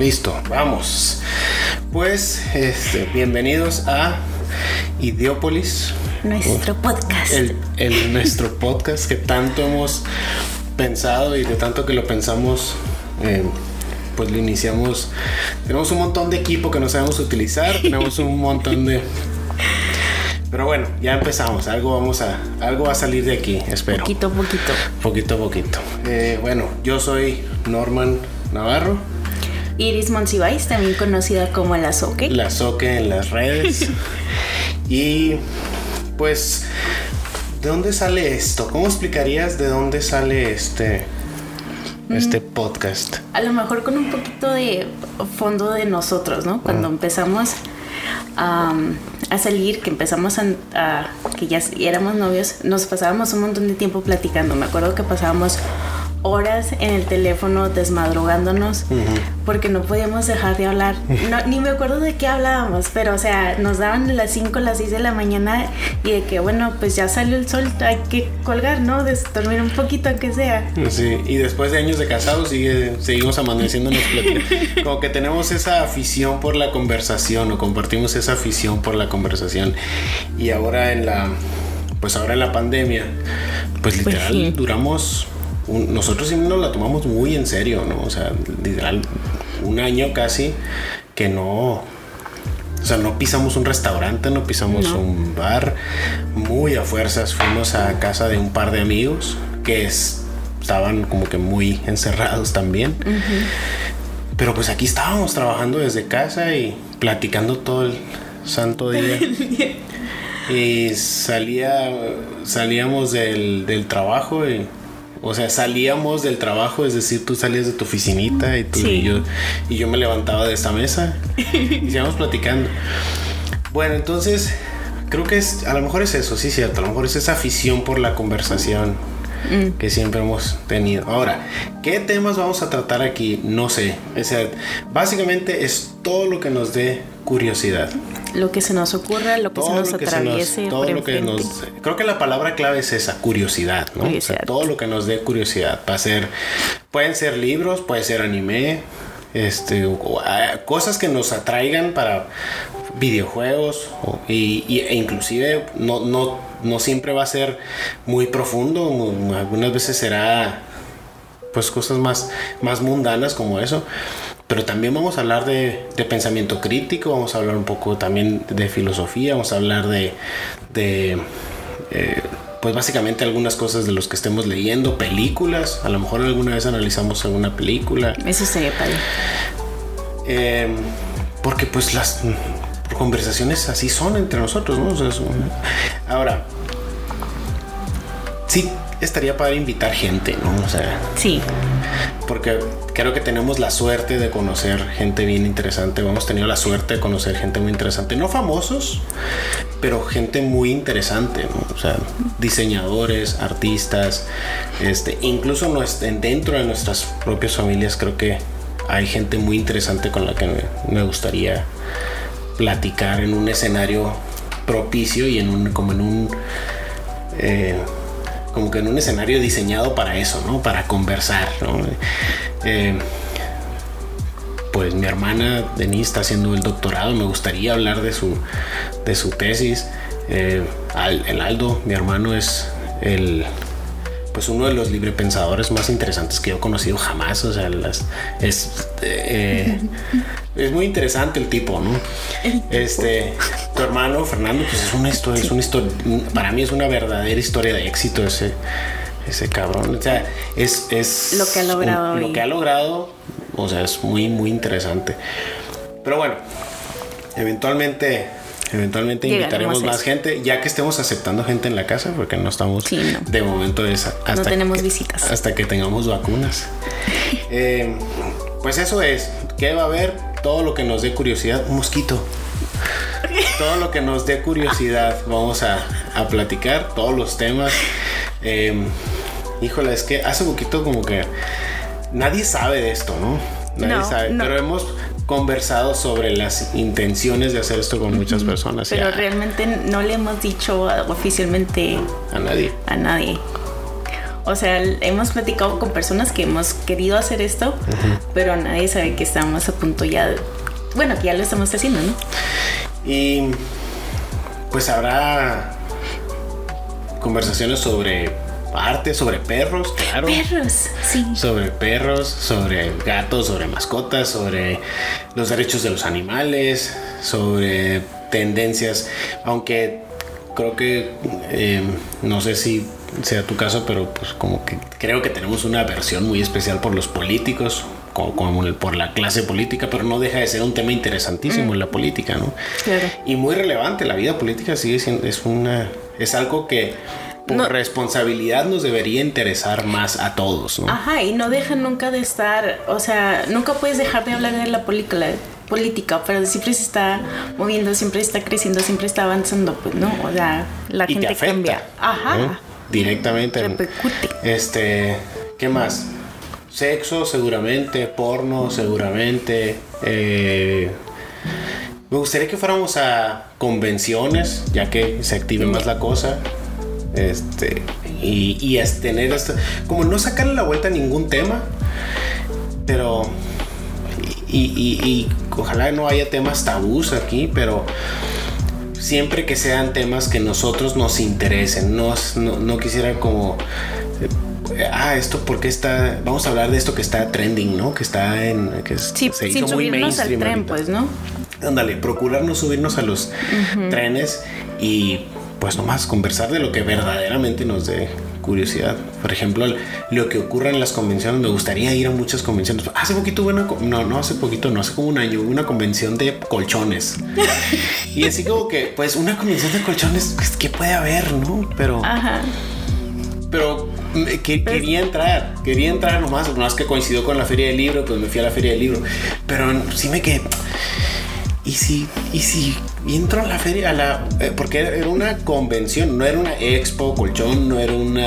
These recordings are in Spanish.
Listo, vamos. Pues, este, bienvenidos a Idiópolis. Nuestro podcast. El, nuestro podcast que tanto hemos pensado y de tanto que lo pensamos, eh, pues lo iniciamos. Tenemos un montón de equipo que no sabemos utilizar, tenemos un montón de pero bueno, ya empezamos. Algo vamos a, algo va a salir de aquí, espero. Poquito a poquito. Poquito a poquito. Eh, bueno, yo soy Norman Navarro. Iris Monsiváis, también conocida como la Soque. La Soque en las redes. y pues, ¿de dónde sale esto? ¿Cómo explicarías de dónde sale este, este mm. podcast? A lo mejor con un poquito de fondo de nosotros, ¿no? Cuando empezamos a, salir, que empezamos a, que ya éramos novios, nos pasábamos un montón de tiempo platicando. Me acuerdo que pasábamos horas en el teléfono desmadrugándonos porque no podíamos dejar de hablar. ni me acuerdo de qué hablábamos, pero o sea, nos daban las 5, las 6 de la mañana y de que bueno, pues ya salió el sol, hay que colgar, ¿no? De dormir un poquito aunque sea. Sí, y después de años de casados sigue, seguimos amaneciéndonos platicando. Como que tenemos esa afición por la conversación o compartimos esa afición por la conversación. Y ahora en la pues ahora en la pandemia, pues, pues literal duramos nosotros sí nos la tomamos muy en serio, ¿no? O sea, literal, un año casi que no. O sea, no pisamos un restaurante, no pisamos un bar. Muy a fuerzas fuimos a casa de un par de amigos que estaban como que muy encerrados también. Pero pues aquí estábamos trabajando desde casa y platicando todo el santo día. y salía, salíamos del, del trabajo y o sea, salíamos del trabajo, es decir, tú salías de tu oficinita y, tú y, yo, y yo me levantaba de esta mesa y íbamos platicando. Bueno, entonces, creo que es, a lo mejor es eso, sí, cierto, a lo mejor es esa afición por la conversación mm. que siempre hemos tenido. Ahora, ¿qué temas vamos a tratar aquí? No sé. O sea, básicamente es todo lo que nos dé curiosidad lo que se nos ocurra, lo que se nos atraviese. todo lo que nos, creo que la palabra clave es esa, curiosidad, ¿no? O sea, todo lo que nos dé curiosidad. Va a ser, pueden ser libros, puede ser anime, este, ah, cosas que nos atraigan para videojuegos y, e inclusive no, no, no siempre va a ser muy profundo, algunas veces será pues cosas más, más mundanas como eso pero también vamos a hablar de, pensamiento crítico, vamos a hablar un poco también de filosofía, vamos a hablar de, eh, pues básicamente algunas cosas de los que estemos leyendo, películas, a lo mejor alguna vez analizamos alguna película. Eso sería padre. Em, porque pues las conversaciones así son entre nosotros, ¿no? ahora, sí estaría para invitar gente, ¿no? O sea, sí. Porque creo que tenemos la suerte de conocer gente bien interesante. Hemos tenido la suerte de conocer gente muy interesante. No famosos, pero gente muy interesante, ¿no? O sea, diseñadores, artistas, este, incluso dentro de nuestras propias familias creo que hay gente muy interesante con la que me, gustaría platicar en un escenario propicio y en un como en un eh, como que en un escenario diseñado para eso, ¿no? Para conversar, ¿no? Eh, pues mi hermana Denise está haciendo el doctorado, me gustaría hablar de su, de su tesis. Eh, el Aldo, mi hermano, es el pues uno de los librepensadores más interesantes que yo he conocido jamás. O sea, las, es, eh, es muy interesante el tipo, ¿no? Este, tu hermano Fernando, pues es una historia, es una historia, para mí es una verdadera historia de éxito ese, ese cabrón. O sea, es, es lo que ha logrado. lo que ha logrado, o sea, es muy, muy interesante. Pero bueno, eventualmente Eventualmente invitaremos más gente, ya que estemos aceptando gente en la casa, porque no estamos de momento hasta no tenemos visitas hasta que tengamos vacunas. Eh, pues eso es, ¿qué va a haber? Todo lo que nos dé curiosidad, un mosquito. Todo lo que nos dé curiosidad, vamos a, platicar todos los temas. Eh, híjole, es que hace poquito como que nadie sabe de esto, ¿no? Nadie sabe, pero hemos conversado sobre las intenciones de hacer esto con muchas personas. Pero realmente no le hemos dicho oficialmente a nadie. A nadie. O sea, hemos platicado con personas que hemos querido hacer esto, pero nadie sabe que estamos a punto ya, de, bueno, que ya lo estamos haciendo, ¿no? Y pues habrá conversaciones sobre arte, sobre perros, claro. Perros, sí. Sobre perros, sobre gatos, sobre mascotas, sobre los derechos de los animales, sobre tendencias, aunque creo que eh, no sé si sea tu caso, pero pues como que creo que tenemos una versión muy especial por los políticos, como, por la clase política, pero no deja de ser un tema interesantísimo en la política, ¿no? Claro. Y muy relevante, la vida política sigue siendo, es una, es algo que por responsabilidad nos debería interesar más a todos, ¿no? Ajá, y no deja nunca de estar, o sea, nunca puedes dejar de hablar de la política, política, pero siempre se está moviendo, siempre está creciendo, siempre está avanzando, pues, ¿no? O sea, la gente cambia. Ajá. Directamente. Repercute. Este, ¿qué más? Sexo, seguramente, porno, seguramente. Eh, me gustaría que fuéramos a convenciones, ya que se active más la cosa. Este, y, y es tener esto, como no sacarle la vuelta a ningún tema, pero y, ojalá no haya temas tabús aquí, pero siempre que sean temas que nosotros nos interesen, no, no, quisiera como eh, ah, esto porque está, vamos a hablar de esto que está trending, ¿no? Que está en, que sí, se hizo muy mainstream al tren, pues, ¿no? Ándale, procurar no subirnos a los trenes y pues nomás conversar de lo que verdaderamente nos dé curiosidad. Por ejemplo, lo que ocurre en las convenciones, me gustaría ir a muchas convenciones. Hace poquito hubo una, no, no hace poquito, no hace como un año, una convención de colchones. y así como que, pues una convención de colchones, pues, ¿qué puede haber, no? Pero... Ajá. Pero que, quería entrar, quería entrar nomás, nomás que coincidió con la feria del libro, pues me fui a la feria del libro. Pero sí me quedé ¿y si, y si entro a la feria? A la, eh, porque era una convención, no era una expo colchón, no era un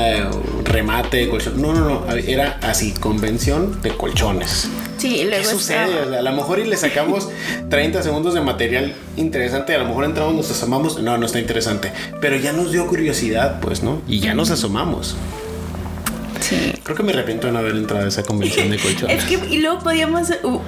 remate de colchón, no, no, no, era así, convención de colchones. Sí, ¿Qué sucede? a lo mejor y le sacamos 30 segundos de material interesante, a lo mejor entramos, nos asomamos, no, no está interesante, pero ya nos dio curiosidad, pues, ¿no? Y ya nos asomamos. Sí. Creo que me arrepiento de no haber entrado a esa convención de colchones. es que, y luego podíamos, uh,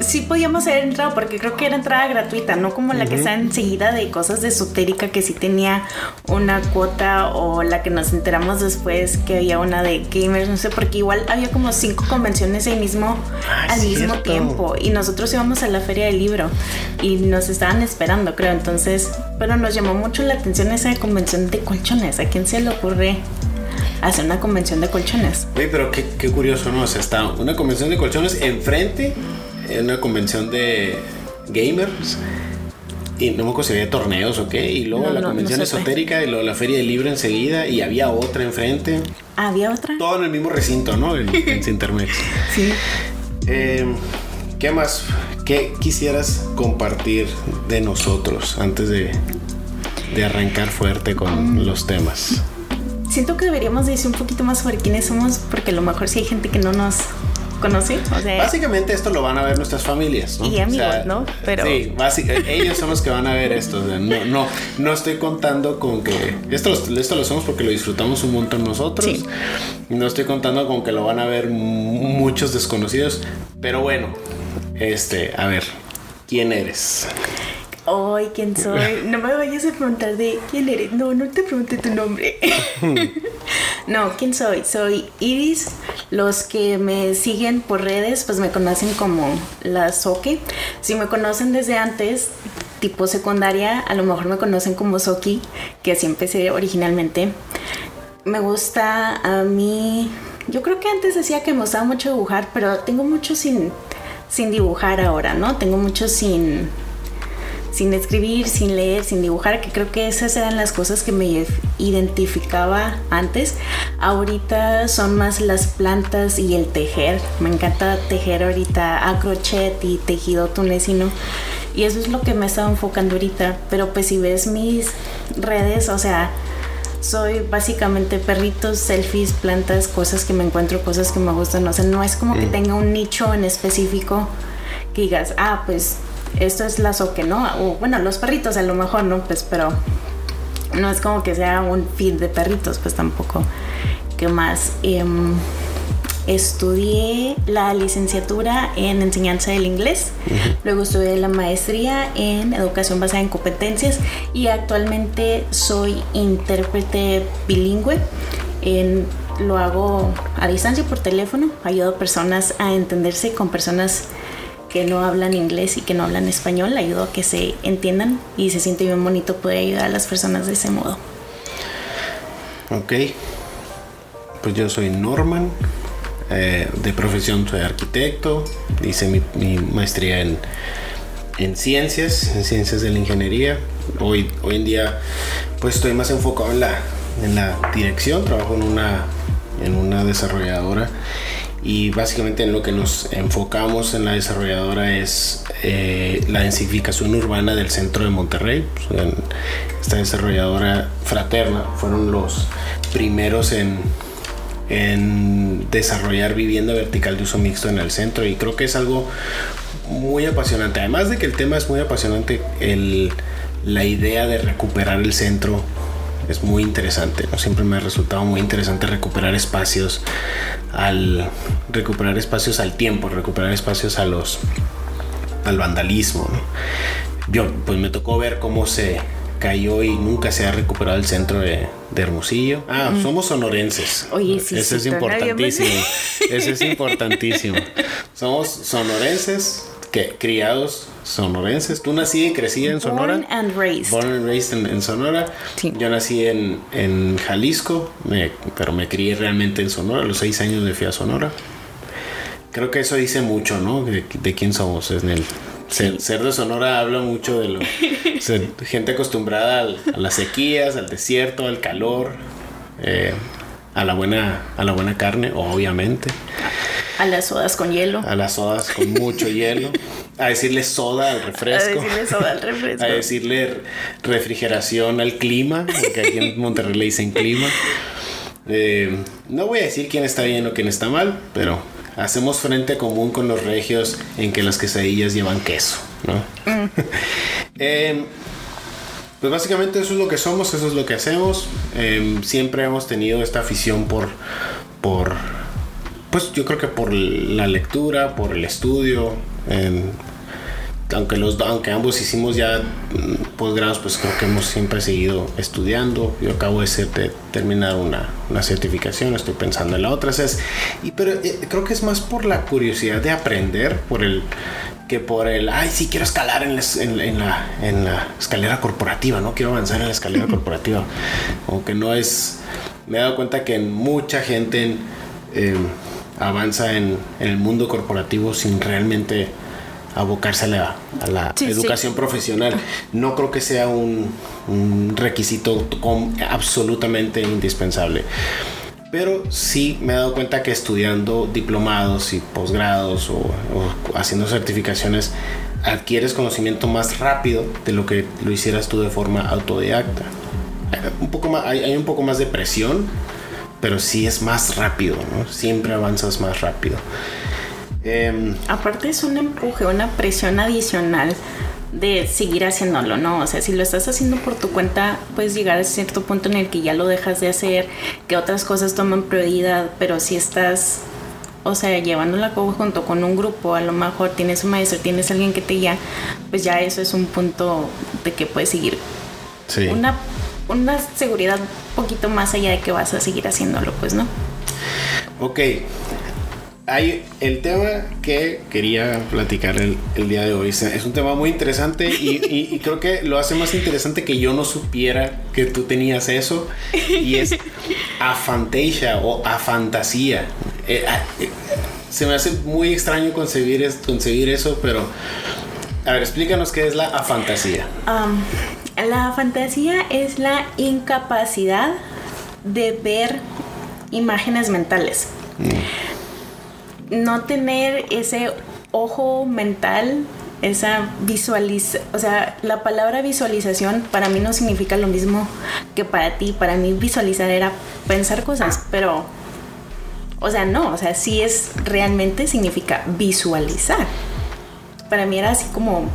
sí podíamos haber entrado porque creo que era entrada gratuita, no como la que está enseguida de cosas de esotérica que sí tenía una cuota o la que nos enteramos después que había una de gamers, no sé, porque igual había como cinco convenciones ahí mismo ah, al mismo tiempo y nosotros íbamos a la feria del libro y nos estaban esperando, creo, entonces, pero nos llamó mucho la atención esa convención de colchones, ¿a quién se le ocurre? hacer una convención de colchones. Oye, pero qué, qué curioso, ¿no? O sea, está una convención de colchones enfrente en una convención de gamers y no me acuerdo si había torneos o qué, y luego la convención esotérica y luego la feria del libro enseguida y había otra enfrente. ¿Había otra? Todo en el mismo recinto, ¿no? En, internet. sí. Em, ¿Qué más? ¿Qué quisieras compartir de nosotros antes de, de arrancar fuerte con mm. los temas? Siento que deberíamos decir un poquito más sobre quiénes somos, porque a lo mejor si hay gente que no nos conocí. Básicamente esto lo van a ver nuestras familias, ¿no? Y amigos, ¿no? Pero... Sí, ellos son los que van a ver esto. no, no, no estoy contando con que... Esto, esto lo hacemos porque lo disfrutamos un montón nosotros. Sí. No estoy contando con que lo van a ver muchos desconocidos. Pero bueno, este, a ver, ¿quién eres? Ay, ¿quién soy? No me vayas a preguntar de quién eres. No, no te pregunté tu nombre. no, ¿quién soy? Soy Iris. Los que me siguen por redes, pues me conocen como la Soke. Si me conocen desde antes, tipo secundaria, a lo mejor me conocen como Soki, que así empecé originalmente. Me gusta a mí. Yo creo que antes decía que me gustaba mucho dibujar, pero tengo mucho sin, sin dibujar ahora, ¿no? Tengo mucho sin sin escribir, sin leer, sin dibujar, que creo que esas eran las cosas que me identificaba antes. Ahorita son más las plantas y el tejer. Me encanta tejer ahorita a crochet y tejido tunecino. Y eso es lo que me estaba enfocando ahorita. Pero pues si ves mis redes, o sea, soy básicamente perritos, selfies, plantas, cosas que me encuentro, cosas que me gustan. O sea, no es como que tenga un nicho en específico que digas, ah, pues esto es la soque, ¿no? O bueno, los perritos a lo mejor, ¿no? Pues pero no es como que sea un feed de perritos, pues tampoco. ¿Qué más? Em, estudié la licenciatura en enseñanza del inglés, luego estudié la maestría en educación basada en competencias y actualmente soy intérprete bilingüe. En, lo hago a distancia por teléfono, ayudo a personas a entenderse con personas que no hablan inglés y que no hablan español, ayudo a que se entiendan y se siente bien bonito poder ayudar a las personas de ese modo. Ok, pues yo soy Norman, eh, de profesión soy arquitecto, hice mi, maestría en, en, ciencias, en ciencias de la ingeniería. Hoy, hoy en día pues estoy más enfocado en la, en la dirección, trabajo en una, en una desarrolladora y básicamente en lo que nos enfocamos en la desarrolladora es eh, la densificación urbana del centro de Monterrey. Pues, esta desarrolladora fraterna fueron los primeros en desarrollar vivienda vertical de uso mixto en el centro y creo que es algo muy apasionante. Además de que el tema es muy apasionante, la idea de recuperar el centro es muy interesante. ¿no? Siempre me ha resultado muy interesante recuperar espacios al recuperar espacios al tiempo, recuperar espacios a los al vandalismo. Yo pues me tocó ver cómo se cayó y nunca se ha recuperado el centro de, Hermosillo. Ah, somos sonorenses. Oye, sí, Eso es importantísimo. Eso es importantísimo. Somos sonorenses, que criados sonorenses. Tú nací y crecí en Sonora. Born and raised. Born and raised en, Sonora. Yo nací en, en Jalisco, pero me crié realmente en Sonora. A los seis años me fui a Sonora. Creo que eso dice mucho, ¿no? De, de quién somos en el ser, de Sonora habla mucho de lo. gente acostumbrada a las sequías, al desierto, al calor, eh, a, la buena, a la buena carne, obviamente. A las sodas con hielo. A las sodas con mucho hielo. A decirle soda al refresco. A decirle soda al refresco. A decirle refrigeración al clima, porque aquí en Monterrey le dicen clima. Eh, no voy a decir quién está bien o quién está mal, pero hacemos frente común con los regios en que las quesadillas llevan queso, ¿no? Mm. Em, pues básicamente eso es lo que somos, eso es lo que hacemos. Em, siempre hemos tenido esta afición por, por, pues yo creo que por la lectura, por el estudio. Aunque, los, aunque ambos hicimos ya posgrados, pues creo que hemos siempre seguido estudiando. Yo acabo de, terminar una, una, certificación, estoy pensando en la otra. Es, y, pero eh, creo que es más por la curiosidad de aprender, por el que por el, ay, sí, quiero escalar en la, en, la, en la escalera corporativa, ¿no? Quiero avanzar en la escalera corporativa. Aunque no es, me he dado cuenta que mucha gente em, avanza en, en el mundo corporativo sin realmente abocarse a la, educación profesional. No creo que sea un, requisito absolutamente indispensable. Pero sí me he dado cuenta que estudiando diplomados y posgrados o, haciendo certificaciones adquieres conocimiento más rápido de lo que lo hicieras tú de forma autodidacta. Un poco más, hay, un poco más de presión, pero sí es más rápido, Siempre avanzas más rápido. Em, Aparte es un empuje, una presión adicional de seguir haciéndolo, ¿no? O sea, si lo estás haciendo por tu cuenta, puedes llegar a cierto punto en el que ya lo dejas de hacer, que otras cosas toman prioridad, pero si estás, o sea, llevándolo a cabo junto con un grupo, a lo mejor tienes un maestro, tienes alguien que te guía, pues ya eso es un punto de que puedes seguir. Sí. Una, una seguridad un poquito más allá de que vas a seguir haciéndolo, pues, ¿no? Ok, hay el tema que quería platicar el, día de hoy. Es un tema muy interesante y, creo que lo hace más interesante que yo no supiera que tú tenías eso. Y es afantasia o afantasía. Eh, ah, eh, se me hace muy extraño concebir, concebir eso, pero a ver, explícanos qué es la afantasía. La fantasía es la incapacidad de ver imágenes mentales. Mm no tener ese ojo mental, esa visualización, o sea, la palabra visualización para mí no significa lo mismo que para ti. Para mí visualizar era pensar cosas, pero, o sea, no, o sea, sí es realmente significa visualizar. Para mí era así como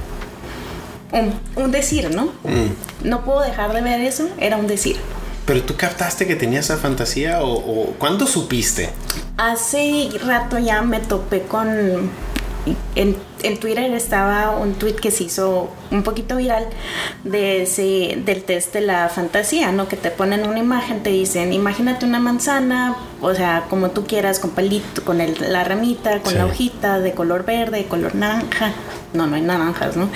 un, decir, ¿no? Mm. No puedo dejar de ver eso, era un decir. Pero tú captaste que tenía esa fantasía o, o ¿cuándo supiste? Hace rato ya me topé con en, en, Twitter estaba un tweet que se hizo un poquito viral de ese, del test de la fantasía, ¿no? Que te ponen una imagen, te dicen, imagínate una manzana, o sea, como tú quieras, con palito, con el, la ramita, con sí. la hojita, de color verde, de color naranja. No, no hay naranjas, ¿no?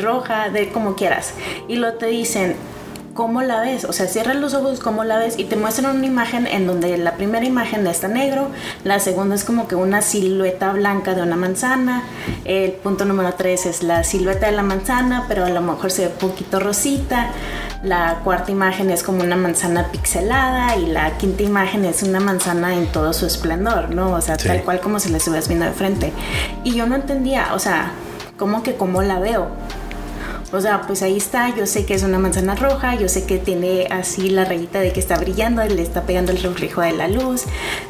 Roja, de como quieras. Y lo te dicen, cómo la ves, o sea, cierras los ojos, cómo la ves y te muestran una imagen en donde la primera imagen está negro, la segunda es como que una silueta blanca de una manzana, el punto número tres es la silueta de la manzana, pero a lo mejor se ve un poquito rosita, la cuarta imagen es como una manzana pixelada y la quinta imagen es una manzana en todo su esplendor, ¿no? O sea, sí. tal cual como si la estuvieras viendo de frente. Y yo no entendía, o sea, ¿cómo que cómo la veo? O sea, pues ahí está, yo sé que es una manzana roja, yo sé que tiene así la rayita de que está brillando, le está pegando el reflejo de la luz,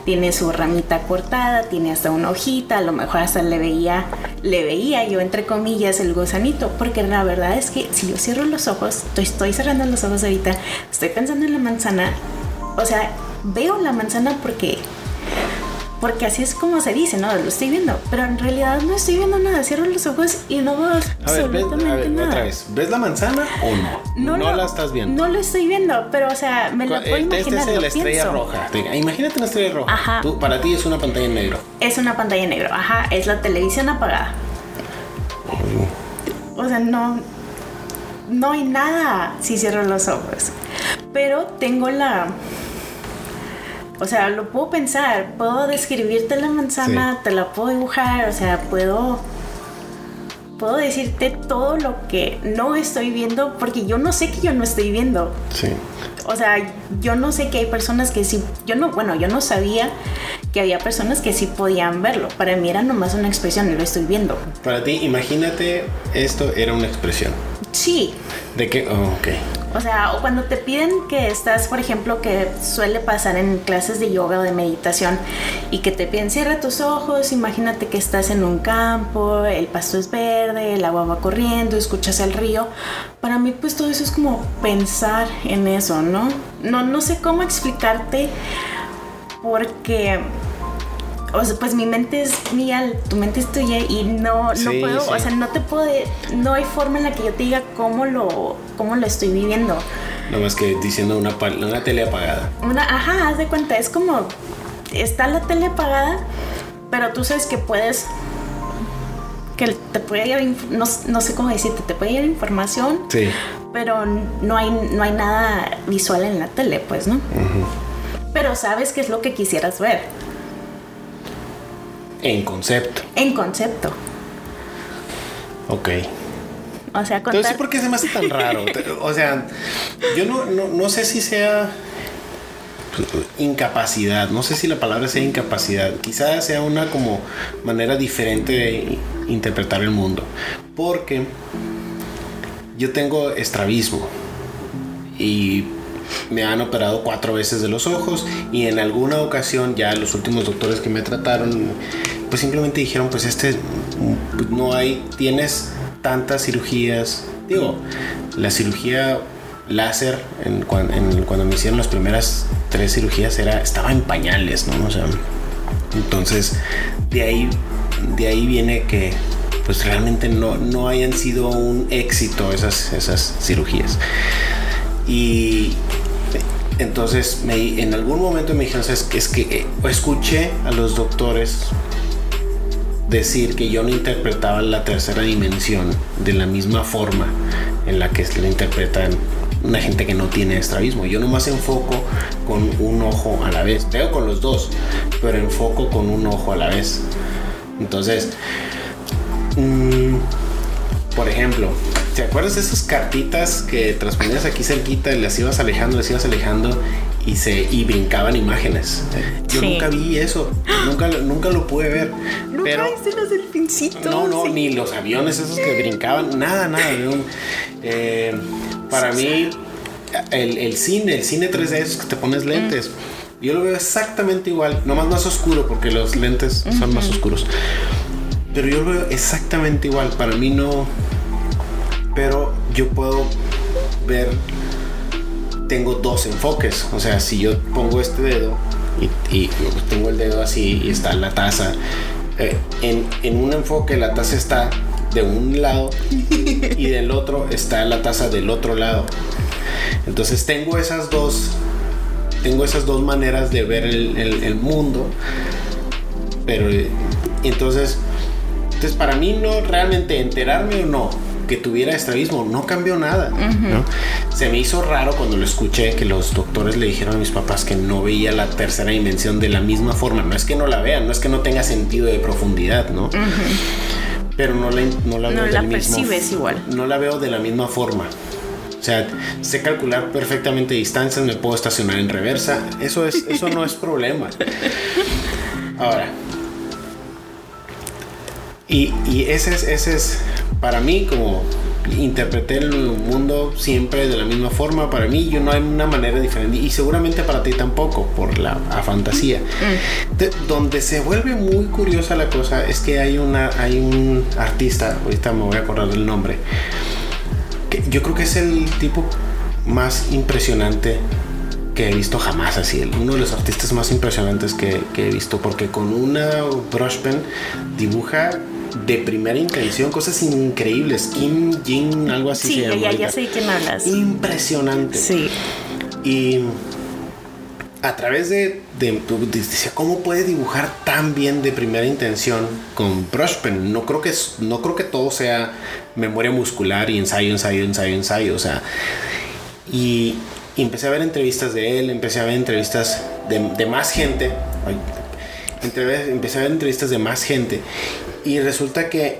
tiene su ramita cortada, tiene hasta una hojita, a lo mejor hasta le veía, le veía yo entre comillas el gusanito, porque la verdad es que si yo cierro los ojos, estoy, estoy cerrando los ojos ahorita, estoy pensando en la manzana, o sea, veo la manzana porque porque así es como se dice, ¿no? Lo estoy viendo, pero en realidad no estoy viendo nada, cierro los ojos y no veo absolutamente ver, ves, a ver, nada. Otra vez, ¿ves la manzana o no? No, no lo, la estás viendo. No lo estoy viendo, pero o sea, me lo puedo este imaginar. es lo la estrella roja. Imagínate una estrella roja. Ajá. Tú, para ti es una pantalla en negro. Es una pantalla en negro, ajá, es la televisión apagada. O sea, no no hay nada si cierro los ojos. Pero tengo la o sea, lo puedo pensar, puedo describirte la manzana, sí. te la puedo dibujar, o sea, puedo puedo decirte todo lo que no estoy viendo porque yo no sé que yo no estoy viendo. Sí. O sea, yo no sé que hay personas que sí, yo no, bueno, yo no sabía que había personas que sí podían verlo. Para mí era nomás una expresión y lo estoy viendo. Para ti, imagínate, esto era una expresión. Sí. ¿De qué? Oh, ok. O sea, o cuando te piden que estás, por ejemplo, que suele pasar en clases de yoga o de meditación y que te piden cierra tus ojos, imagínate que estás en un campo, el pasto es verde, el agua va corriendo, escuchas el río. Para mí pues todo eso es como pensar en eso, ¿no? No, no sé cómo explicarte porque o sea, pues mi mente es mía, tu mente es tuya y no, no Sí, puedo, sí. o sea, no te puedo, no hay forma en la que yo te diga cómo lo, cómo lo estoy viviendo. Nada más que diciendo una, una tele apagada. Una, ajá, haz de cuenta, es como, está la tele apagada, pero tú sabes que puedes, que te puede llegar, no, no sé cómo decirte, te puede llegar información, Sí. pero no hay, no hay nada visual en la tele, pues, ¿no? Pero sabes qué es lo que quisieras ver, En concepto. en concepto. Ok. O sea, Entonces, contar... ¿por qué se me hace tan raro? O sea, yo no, no, no sé si sea incapacidad, no sé si la palabra sea incapacidad, quizás sea una como manera diferente de interpretar el mundo, porque yo tengo estrabismo y me han operado cuatro veces de los ojos y en alguna ocasión ya los últimos doctores que me trataron pues simplemente dijeron pues este pues, no hay tienes tantas cirugías. Digo la cirugía láser en, cuan- en- cuando me hicieron las primeras tres cirugías era estaba en pañales no o sea entonces de ahí de ahí viene que pues realmente no, no hayan sido un éxito esas, esas cirugías y entonces me, en algún momento me dijeron, "¿Sabes qué? es que eh, escuché a los doctores decir que yo no interpretaba la tercera dimensión de la misma forma en la que la interpretan una gente que no tiene estrabismo. Yo nomás enfoco con un ojo a la vez. Veo con los dos, pero enfoco con un ojo a la vez. Entonces, mm, por ejemplo, ¿te acuerdas de esas cartitas que te las ponías aquí cerquita y las ibas alejando, las ibas alejando y se y brincaban imágenes? Yo Sí. nunca vi eso, nunca, lo- nunca lo pude ver. ¿Nunca pero los delfincitos? no, no, Sí. ni los aviones esos que brincaban, nada, nada. no. Eh, para mí, el, el cine, el cine 3D, esos que te pones lentes, yo lo veo exactamente igual, nomás más oscuro porque los lentes son más oscuros. Pero yo lo veo exactamente igual. Para mí no. Pero yo puedo ver tengo dos enfoques. O sea, si yo pongo este dedo y, tengo el dedo así y está la taza, eh, en, en un enfoque la taza está de un lado y del otro está la taza del otro lado. Entonces tengo esas dos, tengo esas dos maneras de ver el, mundo, pero entonces, entonces para mí no realmente enterarme o no que tuviera estrabismo no cambió nada. Se me hizo raro cuando lo escuché que los doctores le dijeron a mis papás que no veía la tercera dimensión de la misma forma. No es que no la vean, no es que no tenga sentido de profundidad, ¿no? Pero no la, no la veo la percibes igual. No la veo de la misma forma. O sea, sé calcular perfectamente distancias, me puedo estacionar en reversa. Eso, es, eso no es problema. Ahora. Y, y ese, es, ese es, para mí, como interpreté el mundo siempre de la misma forma. Para mí, yo no hay una manera diferente. Y seguramente para ti tampoco, por la fantasía. Mm. donde se vuelve muy curiosa la cosa es que hay, una, hay un artista, ahorita me voy a acordar del nombre, que yo creo que es el tipo más impresionante que he visto jamás así, uno de los artistas más impresionantes que, que he visto, porque con una brush pen dibuja de primera intención, cosas increíbles. Kim Jin, algo así. Sí, ya, ya sé de quién hablas. Impresionante. Sí. Y a través de, de, cómo puede dibujar tan bien de primera intención con brush pen no creo que no creo que todo sea memoria muscular y ensayo ensayo ensayo ensayo o sea y, empecé a ver entrevistas de él empecé a ver entrevistas de, de más gente empecé a ver entrevistas de más gente y resulta que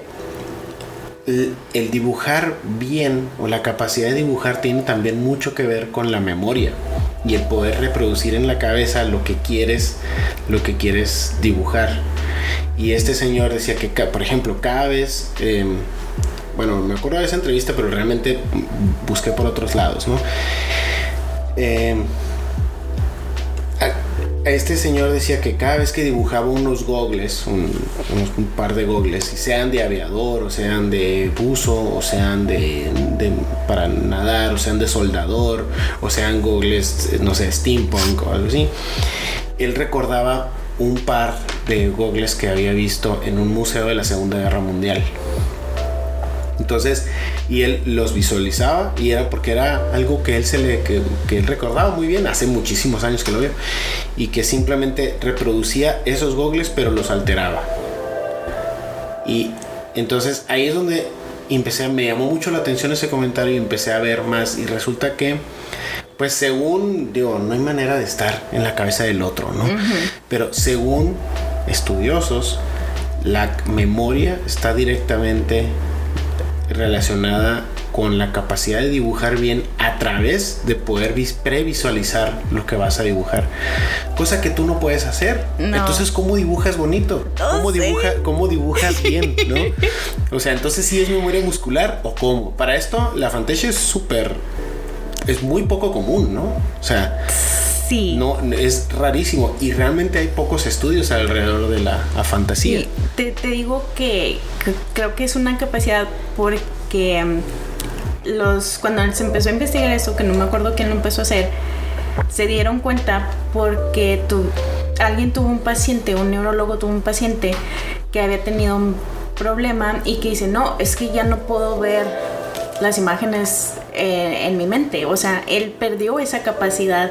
el, dibujar bien o la capacidad de dibujar tiene también mucho que ver con la memoria y el poder reproducir en la cabeza lo que quieres, lo que quieres dibujar. Y este señor decía que, por ejemplo, cada vez, em, bueno, me acuerdo de esa entrevista, pero realmente busqué por otros lados, ¿no? Eh, este señor decía que cada vez que dibujaba unos gogles, un, par de gogles, sean de aviador, o sean de buzo, o sean de, para nadar, o sean de soldador, o sean gogles, no sé, steampunk o algo así, él recordaba un par de gogles que había visto en un museo de la Segunda Guerra Mundial. Entonces, y él los visualizaba y era porque era algo que él se le que, él recordaba muy bien hace muchísimos años que lo vio y que simplemente reproducía esos gogles pero los alteraba. Y entonces ahí es donde empecé, me llamó mucho la atención ese comentario y empecé a ver más y resulta que pues según digo, no hay manera de estar en la cabeza del otro, ¿no? Pero según estudiosos, la memoria está directamente relacionada con la capacidad de dibujar bien a través de poder previsualizar lo que vas a dibujar. Cosa que tú no puedes hacer. Entonces, ¿cómo dibujas bonito? ¿Cómo, ¿Cómo dibujas bien? ¿no? O sea, entonces sí es memoria muscular o cómo. Para esto, la fantasía es súper... Es muy poco común, ¿no? O sea... Sí. No, es rarísimo y realmente hay pocos estudios alrededor de la fantasía. Te, te, digo que, creo que es una capacidad porque mm, los cuando se empezó a investigar eso, que no me acuerdo quién lo empezó a hacer, se dieron cuenta porque tu, alguien tuvo un paciente, un neurólogo tuvo un paciente que había tenido un problema y que dice, no, es que ya no puedo ver las imágenes eh, en mi mente. O sea, él perdió esa capacidad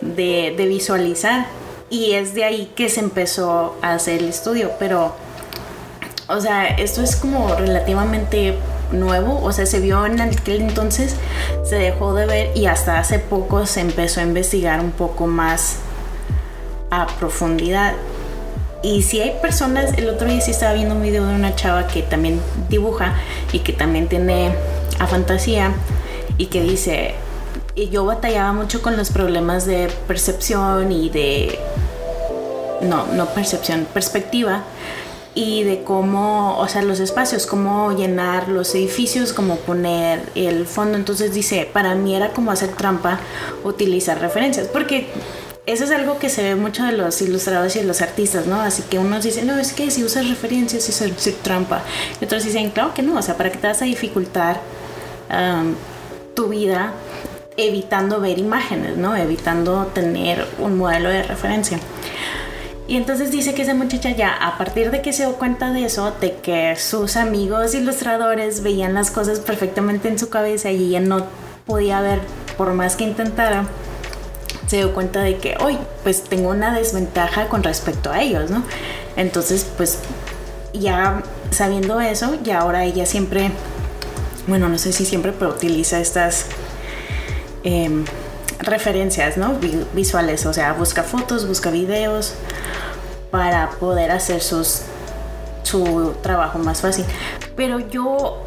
de, visualizar y es de ahí que se empezó a hacer el estudio, pero, o sea, esto es como relativamente nuevo, o sea, se vio en aquel entonces, se dejó de ver y hasta hace poco se empezó a investigar un poco más a profundidad. Y si hay personas, el otro día sí estaba viendo un video de una chava que también dibuja y que también tiene a fantasía y que dice, y yo batallaba mucho con los problemas de percepción y de... No, no percepción, perspectiva y de cómo, o sea, los espacios, cómo llenar los edificios, cómo poner el fondo. Entonces dice, para mí era como hacer trampa utilizar referencias, porque eso es algo que se ve mucho de los ilustradores y de los artistas, ¿no? Así que unos dicen, no, es que si usas referencias es hacer trampa. Y otros dicen, claro que no, o sea, ¿para qué te vas a dificultar tu vida evitando ver imágenes, ¿no? Evitando tener un modelo de referencia. Y entonces dice que esa muchacha ya, a partir de que se dio cuenta de eso, de que sus amigos ilustradores veían las cosas perfectamente en su cabeza y ella no podía ver por más que intentara, se dio cuenta de que hoy pues tengo una desventaja con respecto a ellos, ¿no? Entonces pues ya sabiendo eso, ya ahora ella siempre, bueno, no sé si siempre, pero utiliza estas em, referencias, ¿no? Visuales, o sea, busca fotos, busca videos para poder hacer sus, su trabajo más fácil. Pero yo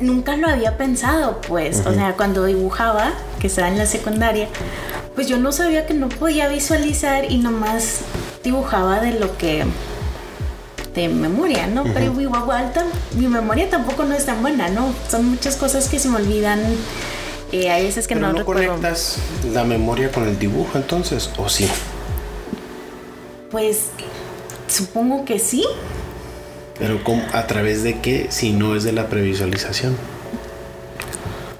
nunca lo había pensado, pues, o sea, cuando dibujaba, que estaba en la secundaria, pues yo no sabía que no podía visualizar y nomás dibujaba de lo que de memoria, ¿no? Pero igual mi memoria tampoco no es tan buena, ¿no? Son muchas cosas que se me olvidan. Eh, hay veces que no, no conectas la memoria con el dibujo entonces, o sí? Pues supongo que sí. Pero ¿a través de qué si no es de la previsualización?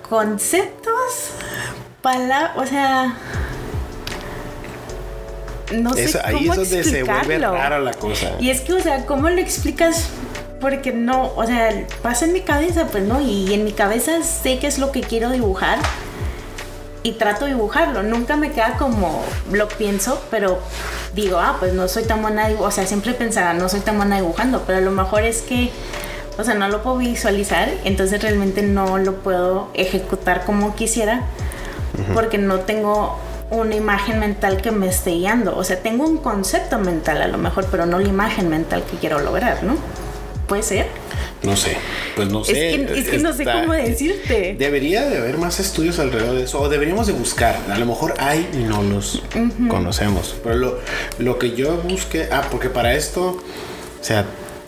Conceptos, palabras, o sea, no sé cómo ahí es donde se vuelve rara la cosa. Y es que, o sea, ¿cómo lo explicas? Porque no, o sea, pasa en mi cabeza, pues no, y en mi cabeza sé qué es lo que quiero dibujar y trato de dibujarlo. Nunca me queda como lo pienso, pero digo, ah, pues no soy tan buena, o sea, siempre pensaba, no soy tan buena dibujando, pero a lo mejor es que, o sea, no lo puedo visualizar, entonces realmente no lo puedo ejecutar como quisiera, porque no tengo una imagen mental que me esté guiando. O sea, tengo un concepto mental a lo mejor, pero no la imagen mental que quiero lograr, ¿no? ¿Puede ser? No sé, pues no sé. Es que, no sé cómo decirte. Debería de haber más estudios alrededor de eso, o deberíamos de buscar. A lo mejor hay y no los conocemos. Pero lo, lo que yo busqué, ah, porque para esto, o sea,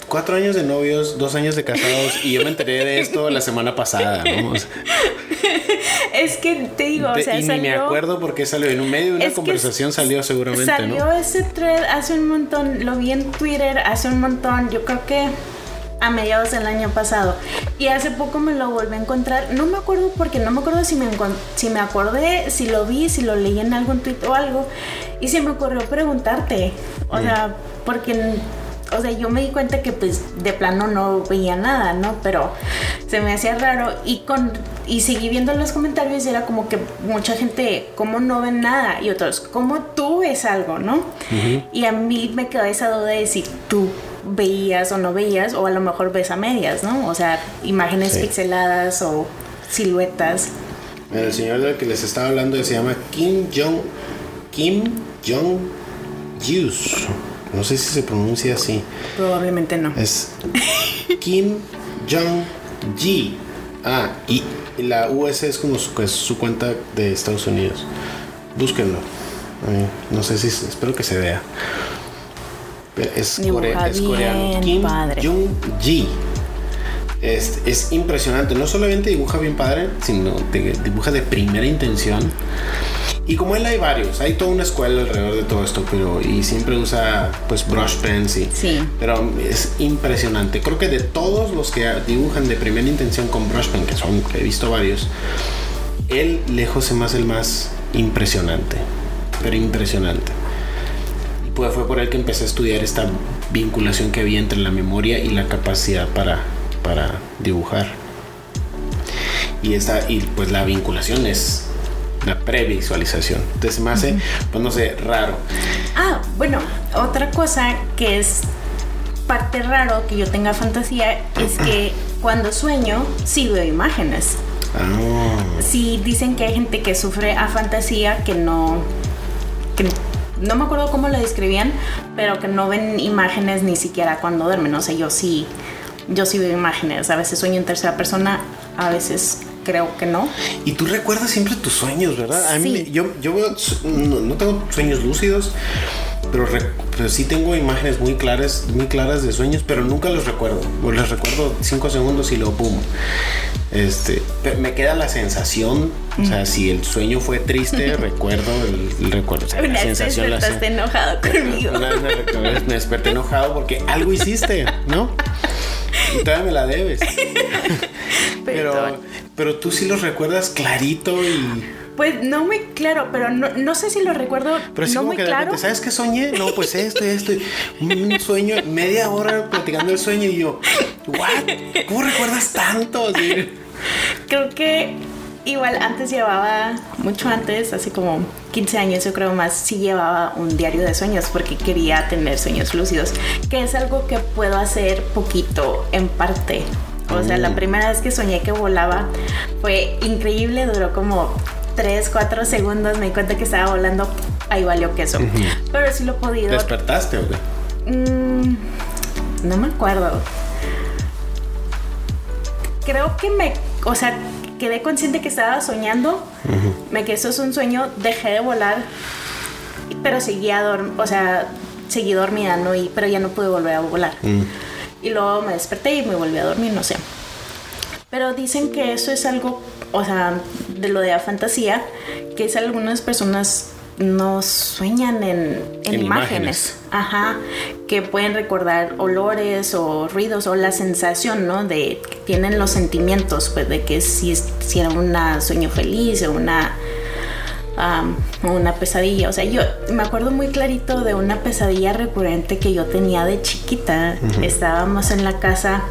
cuatro años de novios, dos años de casados y yo me enteré de esto la semana pasada, ¿no? es que te digo, o sea, y ni me acuerdo porque salió en un medio de una conversación salió seguramente, salió ese thread hace un montón, lo vi en Twitter hace un montón, yo creo que a mediados del año pasado. Y hace poco me lo volví a encontrar. No me acuerdo porque no me acuerdo si me si me acordé si lo vi si lo leí en algún tweet o algo. Y se me ocurrió preguntarte. O sea porque o sea, yo me di cuenta que pues de plano no veía nada, ¿no? Pero se me hacía raro. Y con y seguí viendo los comentarios y era como que mucha gente, ¿cómo no ven nada? Y otros, ¿cómo tú ves algo, no? Y a mí me quedó esa duda de si tú veías o no veías, o a lo mejor ves a medias, ¿no? O sea, imágenes pixeladas o siluetas. El señor del que les estaba hablando se llama Kim Jong Kim Jong Yus. No sé si se pronuncia así. Probablemente no. Es Kim Jong-ji. Ah, y la US es como su, cuenta de Estados Unidos. Búsquenlo. no sé si, espero que se vea. Es, coreano. Kim Jong-ji. Es, es, impresionante. No solamente dibuja bien padre, sino dibuja de primera intención. Y como él hay varios, hay toda una escuela alrededor de todo esto, pero y siempre usa pues brush pens y sí. pero es impresionante. Creo que de todos los que dibujan de primera intención con brush pen, que son que he visto varios, él lejos es más el más impresionante, pero impresionante. Pues fue por él que empecé a estudiar esta vinculación que había entre la memoria y la capacidad para para dibujar. Y esta y pues la vinculación es la previsualización. Entonces me hace, pues no sé, raro. Ah, bueno, otra cosa que es parte raro que yo tenga fantasía es que cuando sueño sí veo imágenes. Ah. Sí dicen que hay gente que sufre a fantasía que no que no me acuerdo cómo lo describían, pero que no ven imágenes ni siquiera cuando duermen. O sea, yo sí, yo sí veo imágenes. A veces sueño en tercera persona, a veces creo que no. Y tú recuerdas siempre tus sueños, ¿verdad? A mí, yo, yo no, tengo sueños lúcidos, pero, sí tengo imágenes muy claras, muy claras de sueños, pero nunca los recuerdo. O les recuerdo cinco segundos y luego pum. Este, me queda la sensación, o sea, si el sueño fue triste, recuerdo el, recuerdo, o sea, la sensación. Enojado conmigo. Una vez me, desperté enojado porque algo hiciste, ¿no? Y todavía me la debes. pero, pero tú sí los recuerdas clarito y. Pues no muy claro, pero no, no sé si lo recuerdo. Pero sí no como muy que de claro. repente, ¿sabes qué soñé? No, pues esto, esto. Un sueño, media hora platicando el sueño y yo, ¿what? ¿Cómo recuerdas tanto? Creo que igual antes llevaba, mucho antes, así como 15 años yo creo más, sí llevaba un diario de sueños porque quería tener sueños lúcidos, que es algo que puedo hacer poquito en parte. O sea, la Mm. primera vez que soñé que volaba fue increíble, duró como 3, 4 segundos, me di cuenta que estaba volando, ahí valió queso. Pero sí lo he podido... ¿Despertaste o qué? Mm, no me acuerdo. Creo que me, o sea, quedé consciente que estaba soñando. Me que eso es un sueño, dejé de volar, pero seguía dorm o sea, seguí dormida, ¿no? Y, pero ya no pude volver a volar. Mm. Y luego me desperté y me volví a dormir, no sé. Pero dicen que eso es algo, o sea, de lo de la fantasía, que es algunas personas no sueñan en, en En imágenes. imágenes. Ajá, que pueden recordar olores o ruidos o la sensación, ¿no? De que tienen los sentimientos, pues de que si, si era un sueño feliz o una, una pesadilla. O sea, yo me acuerdo muy clarito de una pesadilla recurrente que yo tenía de chiquita. Estábamos en la casa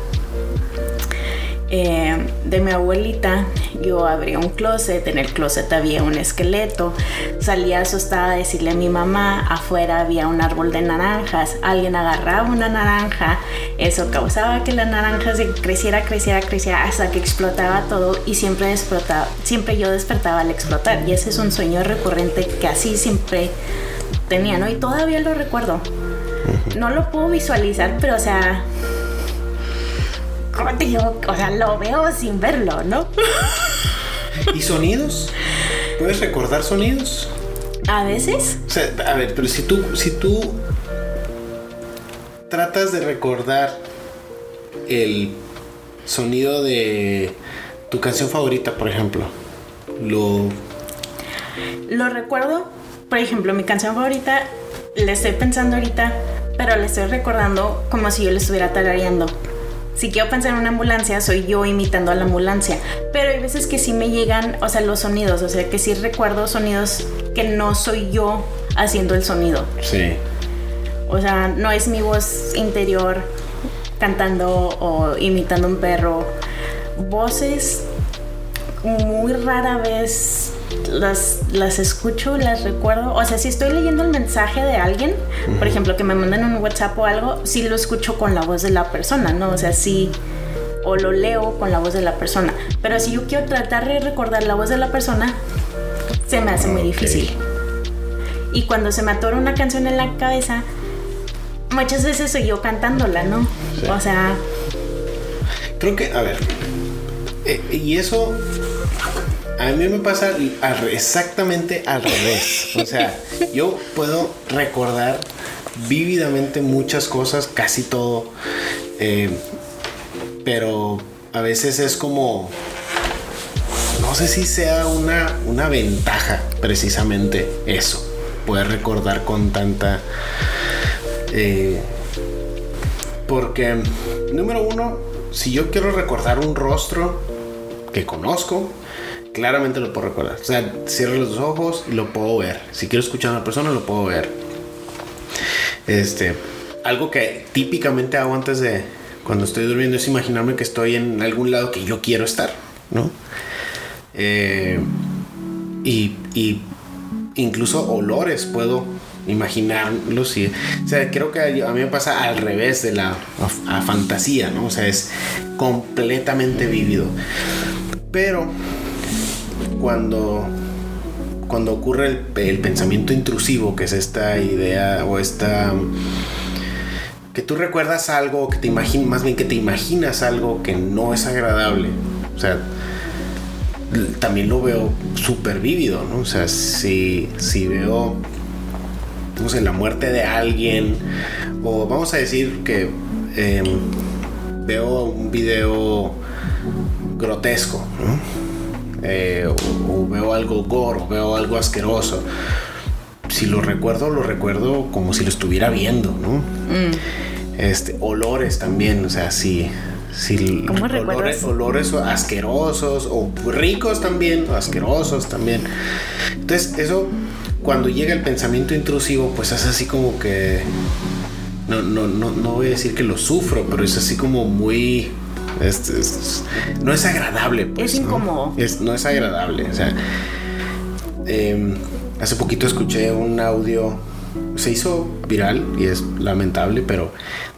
eh, de mi abuelita, yo abría un closet, en el closet había un esqueleto, salía asustada a decirle a mi mamá, afuera había un árbol de naranjas, alguien agarraba una naranja, eso causaba que la naranja se creciera, creciera, creciera hasta que explotaba todo y siempre explotaba, siempre yo despertaba al explotar y ese es un sueño recurrente que así siempre tenía, ¿no? Y todavía lo recuerdo. No lo puedo visualizar, pero o sea, ¿cómo te digo? O sea, lo veo sin verlo, ¿no? ¿Y sonidos? ¿Puedes recordar sonidos? A veces, O sea, a ver, pero si tú, si tú tratas de recordar el sonido de tu canción favorita, por ejemplo, lo lo recuerdo, por ejemplo, mi canción favorita, le estoy pensando ahorita, pero le estoy recordando como si yo le estuviera tarareando. Si quiero pensar en una ambulancia, soy yo imitando a la ambulancia. Pero hay veces que sí me llegan, o sea, los sonidos, o sea, que sí recuerdo sonidos que no soy yo haciendo el sonido. sí. O sea, no es mi voz interior cantando o imitando un perro. Voces muy rara vez las, las escucho, las recuerdo. O sea, si estoy leyendo el mensaje de alguien, por ejemplo, que me mandan un WhatsApp o algo, sí lo escucho con la voz de la persona, ¿no? O sea, sí. O lo leo con la voz de la persona. Pero si yo quiero tratar de recordar la voz de la persona, se me hace muy difícil. Y cuando se me atora una canción en la cabeza, muchas veces soy yo cantándola, ¿no? Sí. O sea, Creo que, a ver, eh, y eso a mí me pasa exactamente al revés. O sea, yo puedo recordar vívidamente muchas cosas, casi todo, eh, pero a veces es como, no sé si sea una, una ventaja precisamente eso, poder recordar con tanta... eh, porque, número uno, si yo quiero recordar un rostro que conozco, claramente lo puedo recordar. O sea, cierro los ojos y lo puedo ver. Si quiero escuchar a una persona, lo puedo ver. Este, algo que típicamente hago antes de cuando estoy durmiendo es imaginarme que estoy en algún lado que yo quiero estar, ¿no? Eh, y, y incluso olores puedo imaginarlos y o sea creo que a mí me pasa al revés de la fantasía no o sea es completamente vívido pero cuando cuando ocurre el, pensamiento intrusivo que es esta idea o esta que tú recuerdas algo que te imaginas más bien que te imaginas algo que no es agradable o sea también lo veo súper vívido, ¿no? O sea, si, si veo, no sé, la muerte de alguien, o vamos a decir que eh, veo un video grotesco, ¿no? Eh, o, o veo algo gore, o veo algo asqueroso. Si lo recuerdo, lo recuerdo como si lo estuviera viendo, ¿no? Este, olores también, o sea, si, si ¿Cómo olores, olores asquerosos o ricos también, o asquerosos también. Entonces, eso cuando llega el pensamiento intrusivo, pues es así como que no, no, no, no voy a decir que lo sufro, pero es así como muy es- es- no es agradable. pues, Es ¿no? incómodo. Es- no es agradable. O sea, eh, hace poquito escuché un audio, se hizo viral y es lamentable, pero